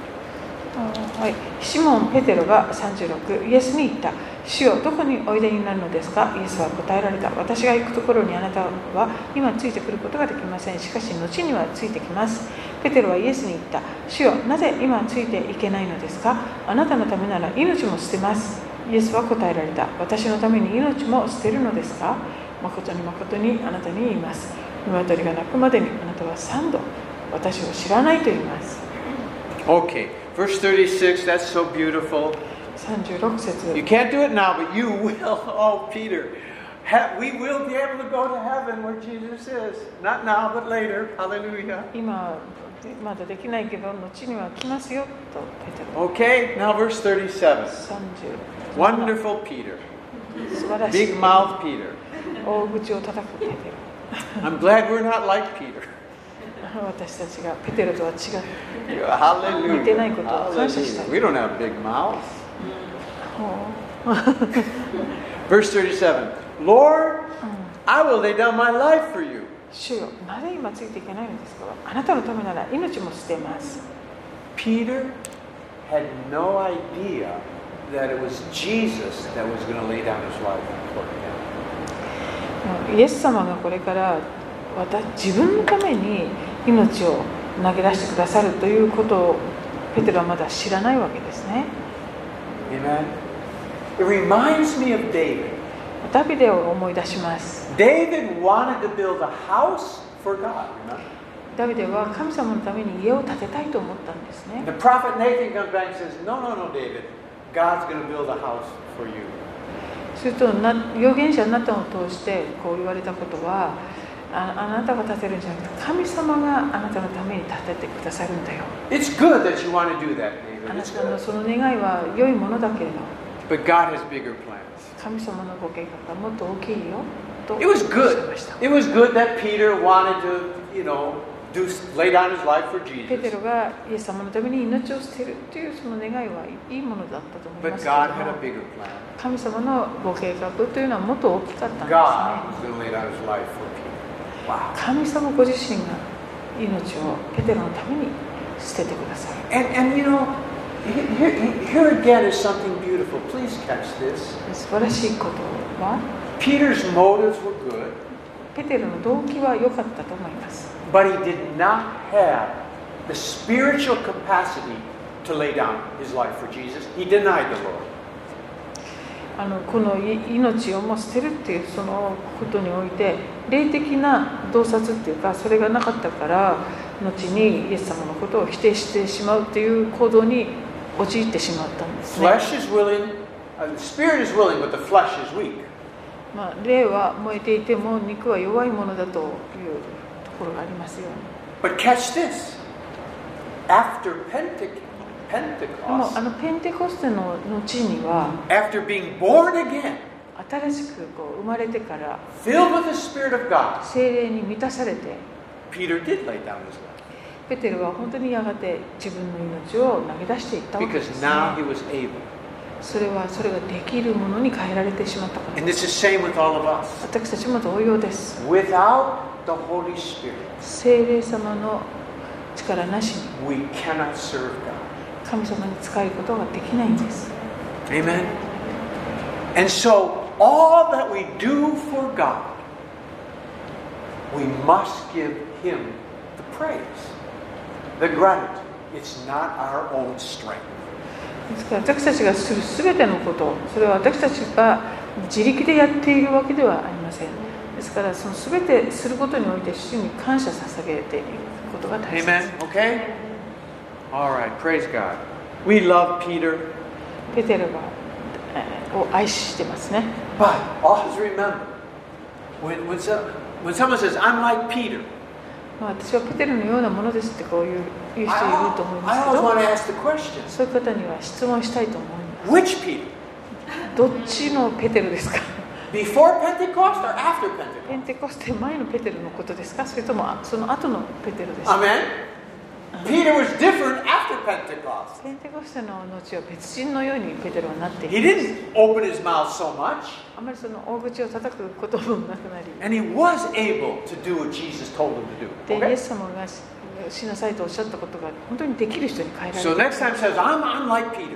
はい、シモン・ペテロが36イエスに言った主よどこにおいでになるのですか？イエスは答えられた私が行くところにあなたは今ついてくることができませんしかし後にはついてきますペテロはイエスに言った主よなぜ今ついていけないのですか？あなたのためなら命も捨てますイエスは答えられた私のために命も捨てるのですか誠に誠にあなたに言います鶏が鳴くまでにあなたは3度私を知らないと言います Okay, verse 36, that's so beautiful. 36節 You can't do it now, but you will. Oh, Peter. We will be able to go to heaven where Jesus is. Not now, but later. Hallelujah. 今まだできないけど後には来ますよと Okay, now verse 37. 30 Wonderful Peter. 素晴らしい Big mouth Peter. 大口を叩くペテ I'm glad we're not like Peter. ロ私たちがペテロとは違う Yeah, hallelujah. 似てないことを感謝したい Hallelujah. We don't have big mouths. ほ Verse 37. Lord, I will lay down my life for you. う主よなぜ今ついていけないのですかあなたのためなら命も捨てます Peter had no idea イエス様がこれから私自分のために命を投げ出してくださるということをペテロはまだ知らないわけですね。It reminds me of David. ダビデを思い出します。ダビデは神様のために家を建てたいと思ったんですね。The prophet Nathan comes back and says, No, no, no, David. すると預言者あなたを通してこう言われたことはあ,あなたが建てるんじゃなくて神様があなたのために建ててくださるんだよ。いものだけれど。神様のご計画はもっと大きいよ。It was good. It was good that Peter wanted to, you know, ペテロがイエス様のために命を捨てるというその願いはいいものだったと思いますけども神様のご計画というのはもっと大きかったんですね神様ご自身が命をペテロのために捨ててくださる素晴らしいことはペテロの動機は良かったと思います But did not have the spiritual capacity to lay down his life for Jesus. He denied the Lord. あのこの命をも捨てるっていうそのことにおいて霊的な洞察っていうかそれがなかったから後にイエス様のことを否定してしまうっていう行動に陥ってしまったんですね。まあ霊は燃えていても肉は弱いものだという。ところがありますように But catch this. After Pente- でも Pentecost, あのペンテコステの後には after being born again, 新しくこう生まれてから filled with the Spirit of God, 精霊に満たされて Peter did lay down his life ペテルは本当にやがて自分の命を投げ出していったわけで because す、now he ね、was able. それはそれができるものに変えられてしまったから And this is same with all of us. 私たちも同様です Without the Holy Spirit, 精霊様の力なしに we cannot serve God. 神様に仕えることができないんです Amen. And so, all that we do for God, we must give Him the praise, the gratitude. It's not our own strength. ですから私たちがする全てのことそれは私たちが自力でやっているわけではありませんですから、そのすべてすることにおいて、主に感謝を捧げていくことが大切。です。ペテロ、を愛してますね。私はペテルのようなものですってこういう人いると思いますけどそういう方には質問したいと思います。どっちのペテルですか？Before Pentecost or after ペ Pentecost? ンテコステ前のペテロのことですかそれともあその後のペテロですか Amen. Peter was different after Pentecost. ペンテコステの後は別人のようにペテロはなってい He る didn't open his mouth so much, あまりその大口を叩くこともなくなり and he was able to do what Jesus told him to で do. イエ Okay? ス様がししなさいとおっしゃったことが本当にできる人に変えられ So る next time says, I'm, I'm like Peter.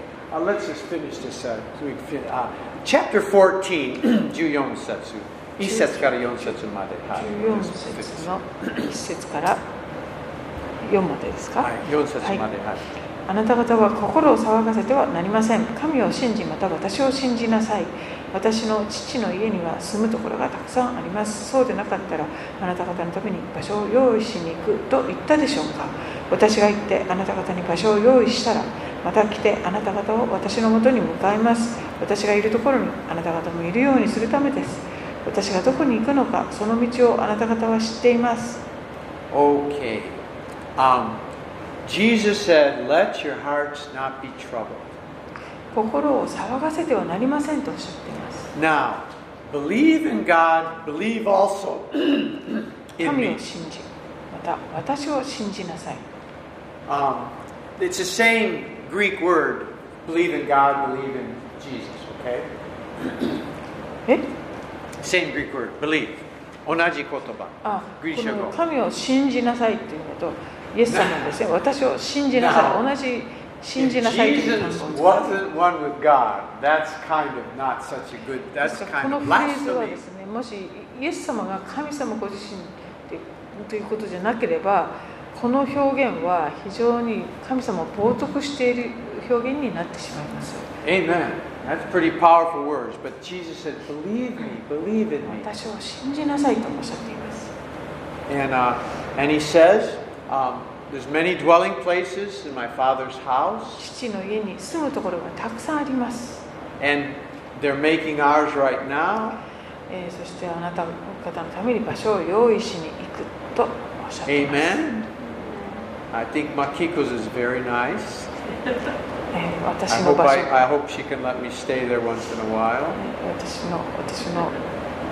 uh, let's just finish this. Uh, fin- uh, chapter 14, 14節。1節から4節まで。はい14節の1節から4までですか、はい、4節まで。はいあなた方は心を騒がせてはなりません神を信じまた私を信じなさい私の父の家には住むところがたくさんありますそうでなかったらあなた方のために場所を用意しに行くと言ったでしょうか私が行ってあなた方に場所を用意したらまた来てあなた方を私のもとに迎えます私がいるところにあなた方もいるようにするためです私がどこに行くのかその道をあなた方は知っています Okay. Um, Jesus said, Let your hearts not be troubled. 心を騒がせてはなりませんとおっしゃっています Now, believe in God, believe also in 神 me. を信じまた私を信じなさい Um, it's the same Greek word, believe in God, believe in Jesus, okay? え Same Greek word, believe. 同じ言葉。あこギリシャ語の神を信じなさいっていうのとイエス様ですね私を信じなさい同じ信じなさいという単語を使って wasn't one with God, that's kind of not such a good, で that's kind の of フレーズは blasphemy. ですねもしイエス様が神様ご自身でということじゃなければこの表現は非常に神様を冒涜している表現になってしまいます Amen. That's pretty powerful words. But Jesus said, believe me, believe in me. 私を信じなさいとおっしゃっています And, uh, and he says, um, there's many dwelling places in my Father's house, 父の家に住むところがたくさんあります、and they're making ours right now. えーそしてあなた方のために場所を用意しに行くとおっしゃっています、Amen. I think Makiko's is very nice. えー I 私の hope, 場所 I, I hope she can let me stay there once in a while. 私の私の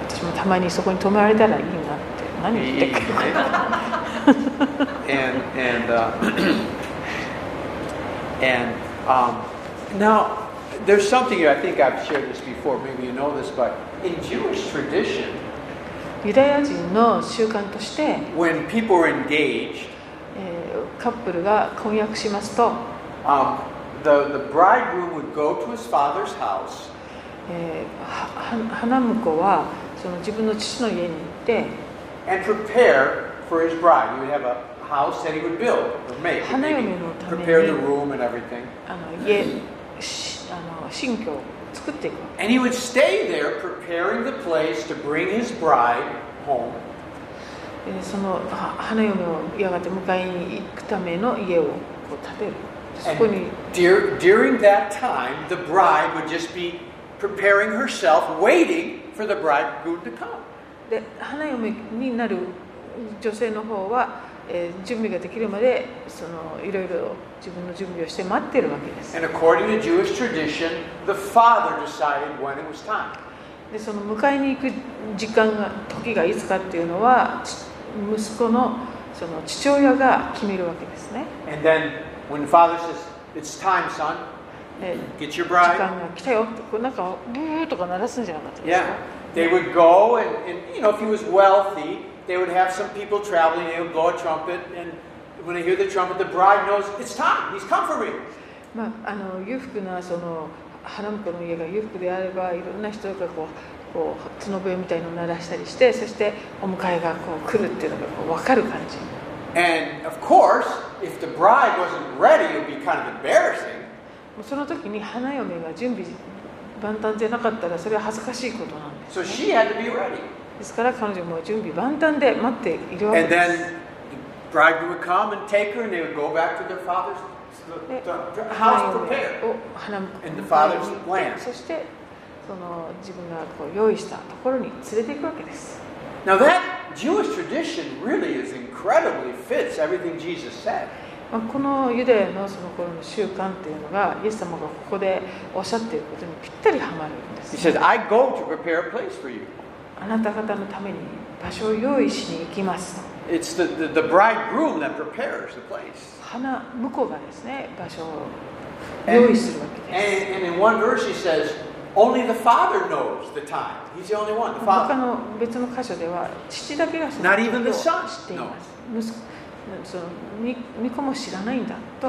私もたまにそこに泊まれたらいいなって何言ってるか and and uh, and um, now there's something here. I think I've shared this before. Maybe you know this, but in Jewish tradition, ユダヤ人の習慣として、 when people are engaged, えー カップルが婚約しますと、um, the the bridegroom would go to his father's house えーはは花婿はその自分の父の家に行って and prepare for his bride. He would have a house that he would build or make. and maybe 花嫁のために prepare the room and everything. あの家しあの新居を作っていくわ And he would stay there preparing the place to bring his bride home. そのは花嫁をやがて迎えに行くための家を建てるそこに dur- during that time, the bride would just be preparing herself, waiting for the bridegroom to come. で花嫁になる女性の方は、えー準備ができるまでそのいろいろ自分の準備をして待ってるわけです And according to Jewish tradition, the father decided when it was time. でその迎えに行く時間が時がいつかっていうのはち息子のその父親が決めるわけですね And then when the father says, It's time, son, で get your 時 bride. 間が来たよってなんかブーとか鳴らすんじゃなかったですか Yeah. They would go, and, and you know, if he was wealthy, they would have some people traveling, they would blow a trumpet, and when they hear the trumpet, the bride knows it's time, he's come for me. まあ、あの裕福なその花婿の家が裕福であればいろんな人がこうこう角笛みたいのを鳴らしたりしてそしてお迎えがこう来るっていうのがこう分かる感じ And of course, if the bride wasn't ready, it would be kind of embarrassing. もうその時に花嫁が準備万端でなかったらそれは恥ずかしいことなんです、So ね、she had to be ready. ですから彼女も準備万端で待っているわけ And です then the bridegroom would come and take her, and they would go back to their father's house 嫁 prepared. In the father's land. そしてその自分がこう用意したところに連れていくわけです Now that Jewish tradition really is incredibly fits everything Jesus said. まあ、このユダヤのその頃の習慣っていうのがイエス様がここでおっしゃっていることにぴったりはまるんで He す、says, "I go to prepare a place for you." あなた方のために場所を用意しに行きますと It's the, the, the bridegroom that prepares the place. 花向こうがですね場所を And, 用意するわけです and, and in one verse he says, 他の別の箇所では父だけが知っています。知っています。その巫女も知らないんだと。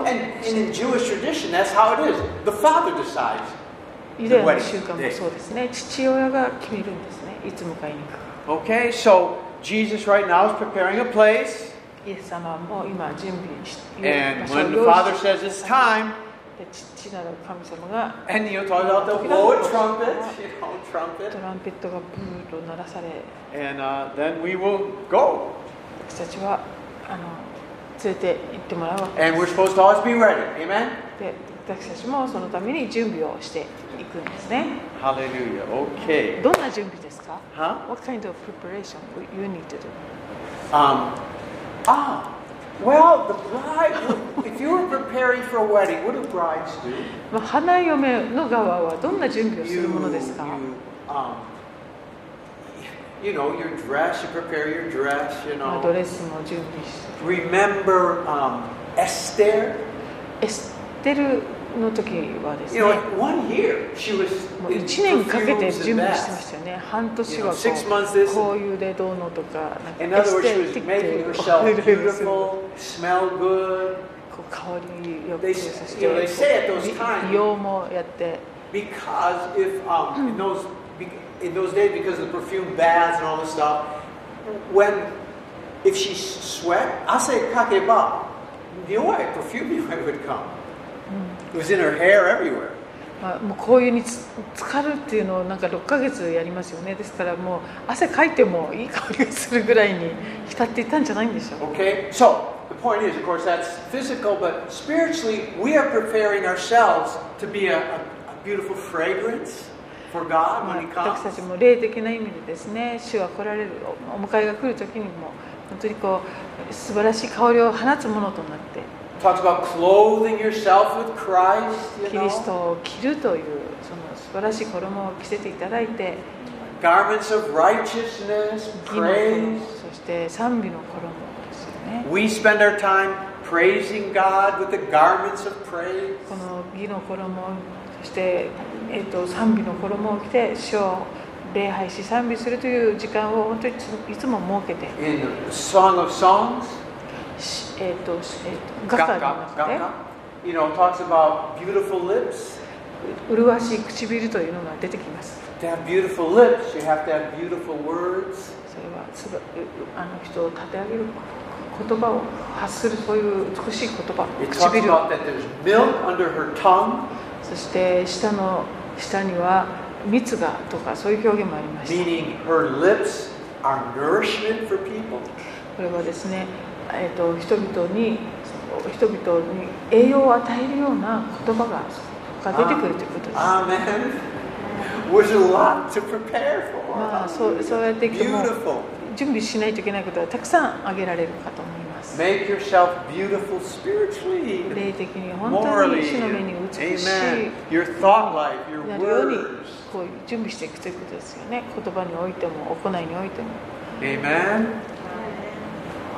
ユダヤの習慣もそうですね。父親が決めるんですね。いつ迎えに行く。Okay, so Jesus right now is preparing a place. イエス様も今準備して。And when the father says it's time. 父なる神様が and you talk about the blow a trumpet, you know, trumpet, トランペットがブーッと鳴らされ and uh, then we will go. 私たちはあの連れて行ってもらうわけ And we're supposed to always be ready. Amen? で私たちもそのために準備をしていくんですね Hallelujah. Okay. どんな準備ですか Huh? What kind of preparation you need to do? Um, ah, well, the bride, if you were preparing for a wedding, what do brides do? まあ、花嫁の側はどんな準備をす You, る you, ものですか um, you know, your dress, you prepare your dress, you まあド know. レスも準備して Remember um, Esther? エステル の時はですね、も1年かけて準備してましたよね、半年はこう,こういうでどうのとか、なんかエステティックこう香りよく、そして美容もやって。汗かけば、匂い、perfume 匂い would come。It was in her hair everywhere. まあ、もうこういうにつ浸かるっていうのをなんか6ヶ月やりますよねですからもう汗かいてもいい香りがするぐらいに浸っていたんじゃないんでしょう Okay, so the point is, of course, that's physical, but spiritually, we are preparing ourselves to be a, a, a beautiful fragrance for God まあ when He 私た comes. ちも霊的な意味でですね主が来られるおお迎えが来る時にも本当にこう素晴らしい香りを放つものとなってキリストを着るというその素晴らしい衣を着せていただいて、そして賛美の衣ですよね。この義の衣そしてえっ、と賛美の衣を着て主礼拝し賛美するという時間を本当にいつも設けて。えーとえー、とガサガサ、ね。You know, talks about beautiful lips. 麗しい唇というのが出てきます。Lips, それはあの人を立て上げる言葉を発するそういう美しい言葉。唇そ,そして下の下には蜜がとかそういう表現もありました。これはですね。えー、と人々に人々に栄養を与えるような言葉がが出てくるということです。Amen. There's a lot to prepare for. まあそうそうやっていくとも準備しないといけないことはたくさん挙げられるかと思います。Make yourself beautiful spiritually, 霊的に本当に主の目に美しい Your thought life, your なるように words. こう準備していくということですよね。言葉においても行いにおいても。Amen.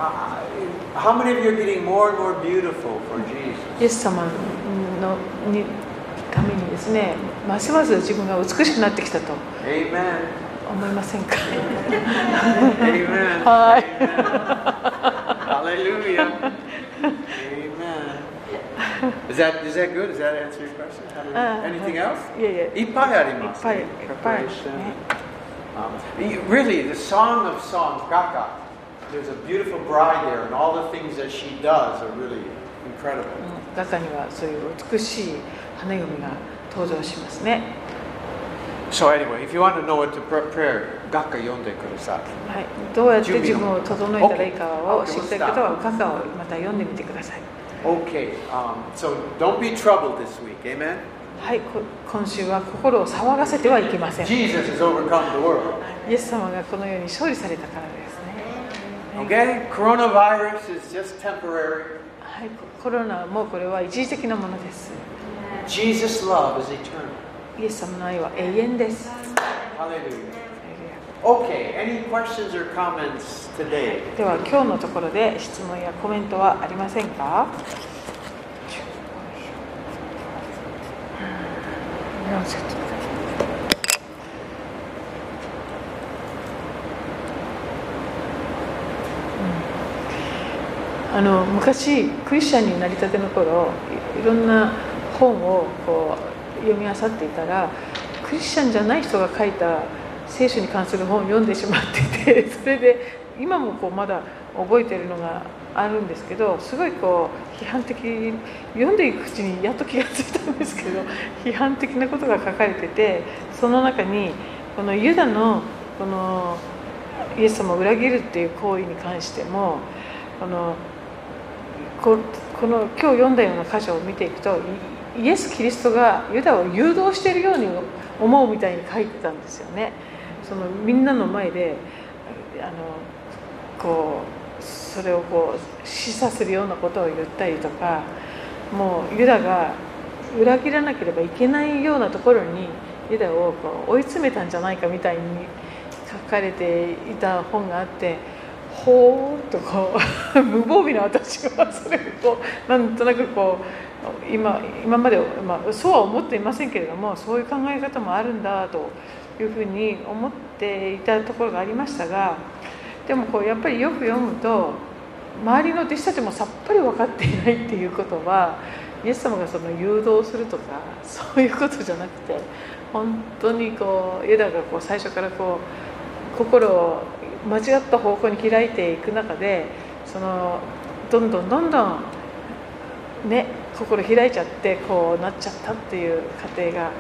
Uh, How many of you are getting more and more beautiful for Jesus? イエス様のにためにですね、ますます自分が美しくなってきたと Amen. 思いませんか Amen. はい。Hallelujah. Amen. Is that is that good? Does that answer your question? Anything else? いやいっいっぱいあります。ぱいいっぱいね Um, really, the Song of Songs, Gaga, there's a beautiful bride there, and all the things that she does are really incredible. うん中にはそういう美しい花嫁が登場しますね。So anyway, if you want to know what to prepare, Gaga yonde kudasai. はい、どうやって自分を整えたらいいかを知りたい方は、カカをまた読んでみてください。Okay, um, so don't be troubled this week, amen? はい、こ今週は心を騒がせてはいけません。イ Jesus has overcome the world. エス様がこのように勝利されたからですね。Okay? Coronavirus is just temporary. はい、コロナもこれは一時的なものです。Jesus' love is eternal. イエス様の愛は永遠です。Hallelujah. Okay, any questions or comments today? では今日のところで質問やコメントはありませんか4節うんあの昔クリスチャンになりたての頃いろんな本をこう読み漁っていたらクリスチャンじゃない人が書いた聖書に関する本を読んでしまっていて それで今もこうまだ覚えてるのがあるんですけどすごいこう批判的読んでいくうちにやっと気がついたんですけど 批判的なことが書かれててその中にこのユダのこのイエス様を裏切るっていう行為に関してもこのこの今日読んだような箇所を見ていくとイエス・キリストがユダを誘導しているように思うみたいに書いてたんですよね。そのみんなの前であのこうそれをこう示唆するようなことを言ったりとかもうユダが裏切らなければいけないようなところにユダをこう追い詰めたんじゃないかみたいに書かれていた本があってほーっとこう 無防備な私はそれをなんとなくこう今今まで、まあ、そうは思っていませんけれどもそういう考え方もあるんだというふうに思っていたところがありましたがでもこうやっぱりよく読むと周りの弟子たちもさっぱり分かっていないっていうことはイエス様がその誘導するとか そういうことじゃなくて本当にこうユダがこう最初からこう心を間違った方向に開いていく中でそのどんどんどんどんね心開いちゃってこうなっちゃったっていう過程が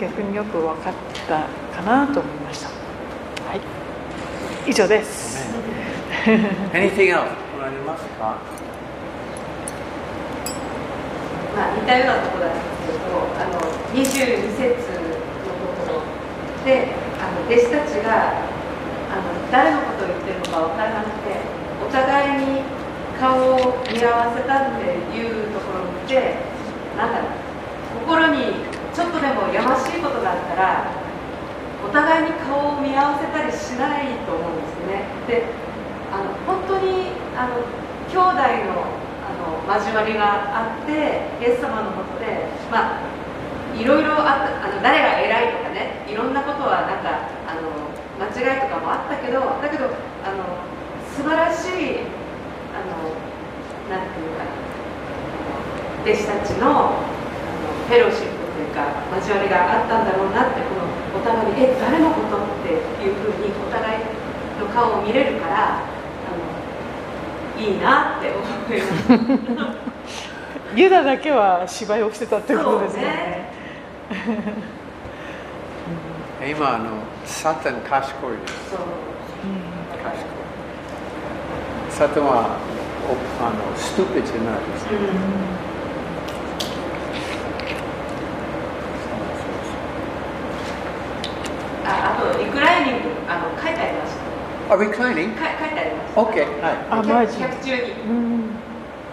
逆によく分かったかなと思いました。はい、以上です。Anything else? おられますか？まあ、似たようなところなんですけど、あの22節のところで、あの弟子たちがあの誰のことを言ってるのか分からなくて、お互いに顔を見合わせたっていうところを見て、なんだろう、心にちょっとでもやましいことがあったら、お互いに顔を見合わせたりしないと思うんですね。であの本当にあの兄弟のあの交わりがあってイエス様のもとで、まあ、いろいろあったあの誰が偉いとかねいろんなことはなんかあの間違いとかもあったけどだけどあの素晴らしいあのなんていうか弟子たちのあのフェロシップというか交わりがあったんだろうなってこのお互いに「え誰のこと?」っていうふうにお互いの顔を見れるからあのいいなって思います。ユダだけは芝居をしてたってことですよね。今あのサタン賢いです賢いサタンはおあのストゥピッじゃないですああとリクライニングあの書いてありました。あ、reclining? か書いてありました。OK はいあマジ客中に。うん。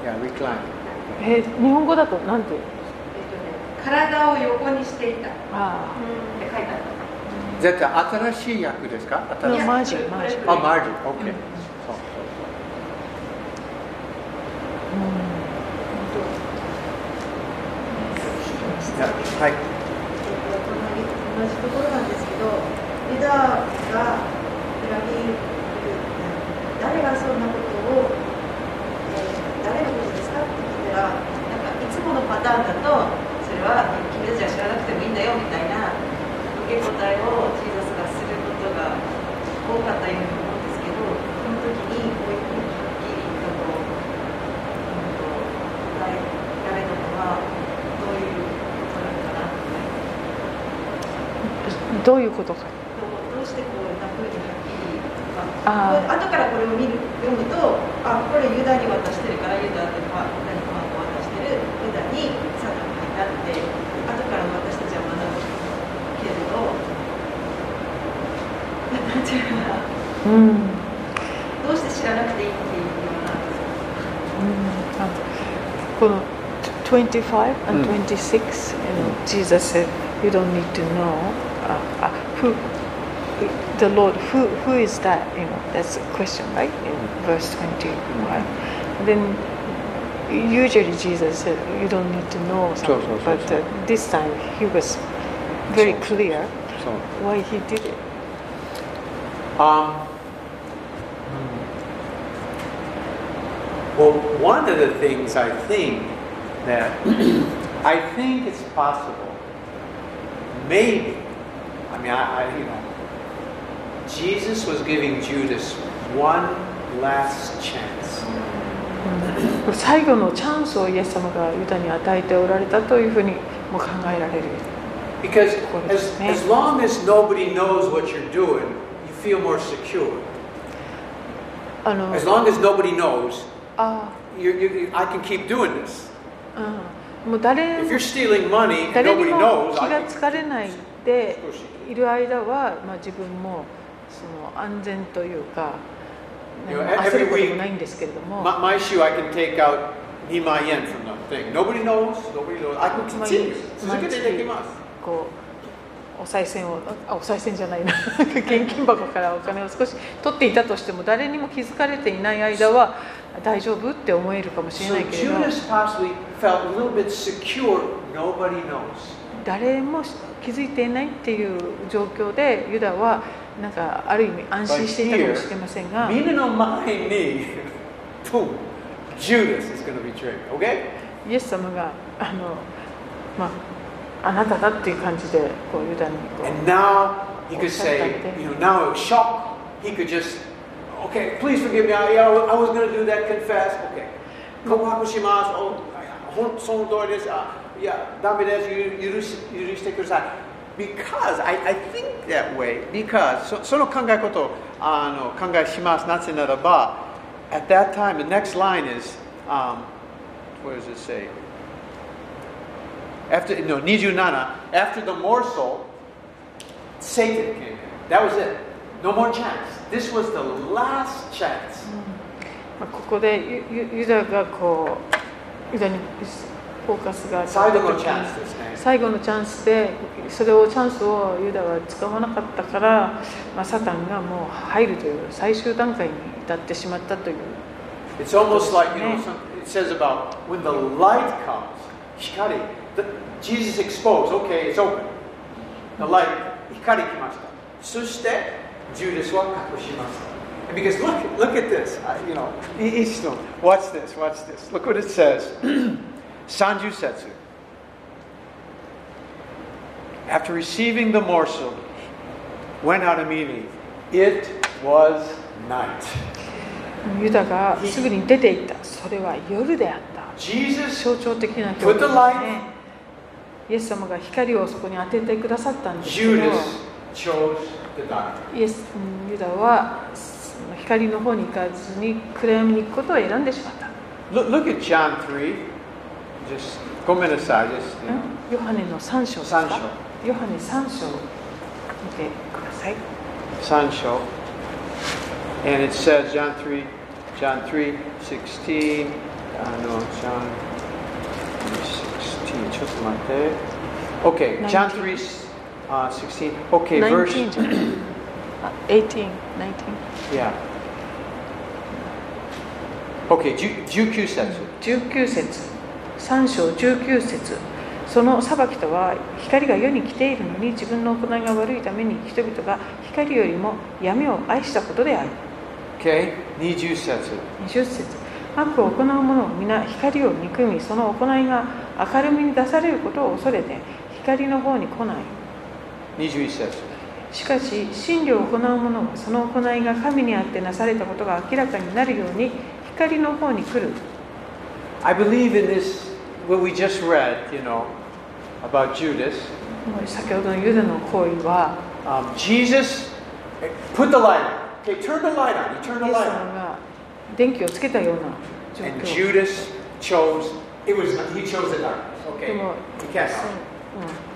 Yeah, reclining え日本語だとなんて？えっとね、体を横にしていたってあ書いてある。絶対新しい訳ですか？あ。新しい。やマージンマージン。あ、マージン。OK うん。そう。そういやはい。同じところなんですけど、ユダが選び誰がそんなことを、えー誰のことですかって聞いたら、なんかいつものパターンだと、それは君たちは知らなくてもいいんだよみたいな受け答えをジーザスがすることが多かったように思うんですけど、この時にこういうふうにはっきりと答えられたのは、どういうことなのかなって。どういうことか。どうしてこういうふうにはっきり、あまあ、後からこれを見る読むとあこれユダに渡してるからユダってまあうん。どうして知らなくていいっていうようなあこの25 and うん 26, and Jesus said, You don't need to know uh, uh, who the Lord, who, who is that? You know, that's the question, right? In verse 21. And then usually Jesus said, You don't need to know So, something, so, so, but so. uh, this time he was very So, so, clear So, why he did it. um, well, one of the things I think that I think it's possible, maybe, I mean, I, I you know, Jesus was giving Judas one last chance. 最後のチャンスをイエス様がユダに与えておられたというふうにも考えられる。 Because Well, as, man. as long as nobody knows what you're doing, you feel more secure. あの As long as nobody knows, あ you, you, I can keep doing this. うん、もう誰 If も you're stealing money and 誰に nobody も knows, 気 I が can つかれないで.いる間は、まあ、自分もその安全というか You know, 何も every 焦ることもないんですけれども、My, my shoe, I can take out Nima yen from the thing. Nobody knows. Nobody knows. I can 毎 continue. 毎日 Suzuki de dekimasu. こうお賽銭をあお賽銭じゃないな 現金箱からお金を少し取っていたとしても誰にも気づかれていない間は大丈夫って思えるかもしれないけれど.誰も気づいていないっていう状況でユダはなんかある意味安心していたかもしれませんが? イエス様があの、まあ、あなただっていう感じでこうユダにこ And now he could Oh, say, something. you know, now it was shock. He could just, okay, please forgive me. I, yeah, I was going to do that, confess. Okay. 告白します。おほんその通りです。あいや、ダメです。ゆ許し許してください。Because I, I think that way, because そその考えことをあの考えします。なぜならば、at that time, the next line is, um, what does it say? After, no, 27, after the morsel, Satan came in. That was it. No more chance. This was the last chance. まあここでユユユダがこうユダにフォーカスが最後のチャンスですね。最後のチャンスでそれをチャンスをユダは使わなかったから、まあ、サタンがもう入るという最終段階に至ってしまったという It's almost like, you know, it says about when the light comes, hikari, the, Jesus exposed, okay, it's open. The light, hikari 来ました。そして、Judas は隠しました。And Because look, look at this, I, you know, e- each one. Watch this, watch this. Look what it says. Sanju Setsu. After receiving the morsel, went out immediately. It was night. ユダがすぐに出ていったそれは夜であった Jesus 象徴的な表 put 現 the です light ね イエス様が光をそこに当ててくださったんです.イエスうんユダは光の方に行かずに暗闇に行くことを選んでしまった、Look, look at John 3. Just, ごめんなさい just, you know. ヨハネの3章ですか？三章ヨハネ3章見てください Sancho. And it says, John 3, John 3, 16. Uh, no, John 3, 16. ちょっと待って. Okay, John 3, uh, 16. Okay, verse. 19じゃないあ18 19 Yeah. Okay, 10 19節。19節3章19節その裁きとは光が世に来ているのに自分の行いが悪いために人々が光よりも闇を愛したことである Okay, 20節。20節悪を行う者を皆光を憎みその行いが明るみに出されることを恐れて光の方に来ない21節。しかし真理を行う者はその行いが神にあってなされたことが明らかになるように光の方に来る I believe in this, what we just read, you know, about Judas. 先ほどのユダの行為は Um, Jesus eh, put the light on. Okay, turn the light on. He turned イ the light 様 on. が電気をつけたような状 And 況 Judas chose, it was, he chose the darkness. で Okay, も he.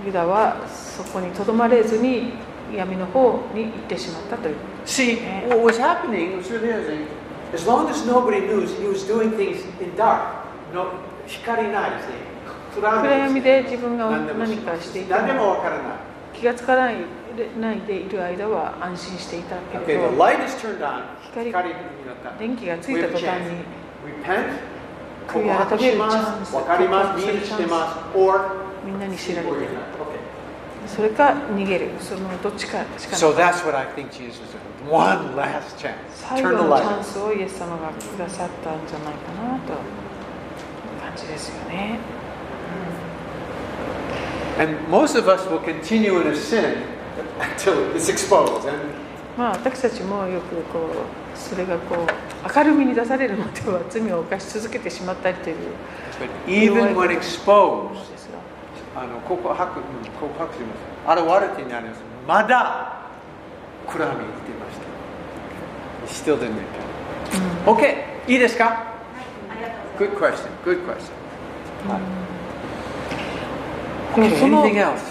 うんユダはそこにとどまれずに闇の方に行ってしまったという See, what was happening was really interesting. As long as nobody knew, he was doing things in dark. No, 光ないですね。暗暗闇で自分が何かしていても何でもわからない。気がつかないないでいる間は安心していたけれど。光電気がついた途端に。悔い改めるチャかりますみんなに知られて。いるそれか逃げる。そのどっちかしかない。最後のチャンスをイエス様がくださったんじゃないかなと感じですよね。And most of us will continue in a sin until it's exposed. And まあ私たちもよくこうそれがこう明るみに出されるまでは罪を犯し続けてしまったりという but even when exposed, あの告白、うん告白します。現れてになります。まだ暗闇にいてました。Still didn't repent. Okay, いいですかはい、ありがとうございます。Good question. Good question. でも Okay, その anything else?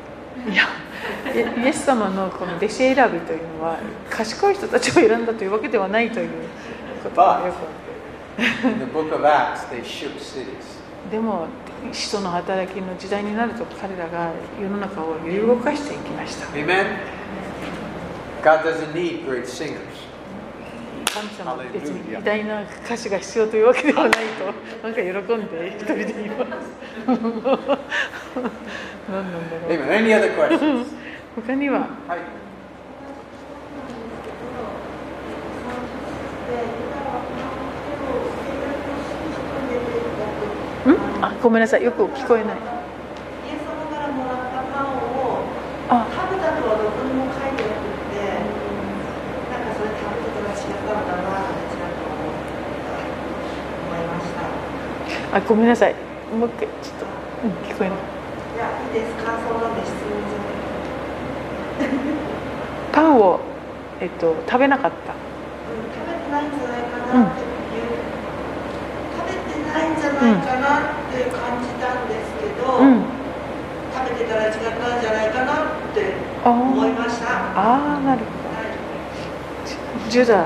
いやイイエス様のこの弟子選びというのは賢い人たちを選んだというわけではないということでも使徒の働きの時代になると彼らが世の中を揺り動かしていきました。Amen. God doesn't need great singers 神様は別に偉大な歌詞が必要というわけではないと なんか喜んで一人で言います何なんだろう。Amen Any other questions? 他には？はい。ん？あごめんなさい。よく聞こえない。イエス様からもらったパンをあ食べたとはどこにも書いてなくってなんかそれ食べてたら違ったのかなってちらっと思思いましたあごめんなさい。もう一回ちょっと、うん、聞こえないいやいいです感想なんで質問じゃない。パンを、えっと、食べなかった。うん食べてないんじゃないかなっていう、食べてないんじゃないかなって感じたんですけど、うん。食べてたら違ったんじゃないかなってあ思いーました。あー。なるほはい。どジュダ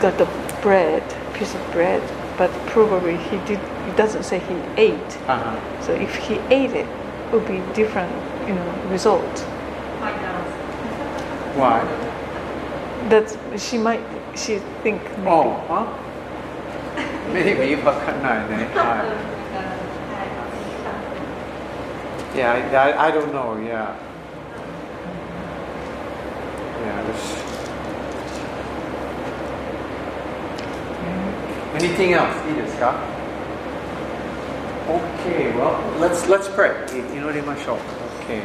got the bread piece of bread but probably he did. It doesn't say he ate. Uh-huh. So if he ate it, it would be different, you know, result. Why? That she might she think. Maybe. Oh, huh? maybe, but no, no. Yeah, I, I, I don't know. Yeah, yeah. Anything else? いいですか Okay, well, let's, let's pray. 祈りましょう。Okay.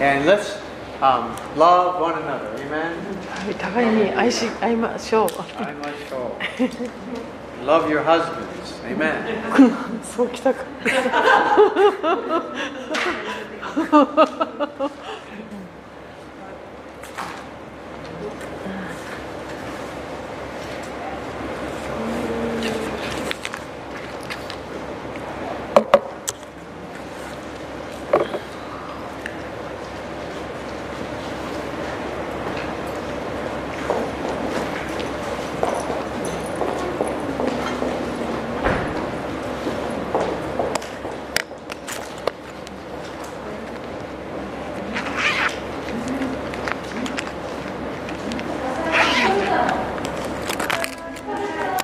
And let's um, love one another. Amen? はい互いに愛し合いましょう会いましょう。Love your husbands. Amen. そうきたか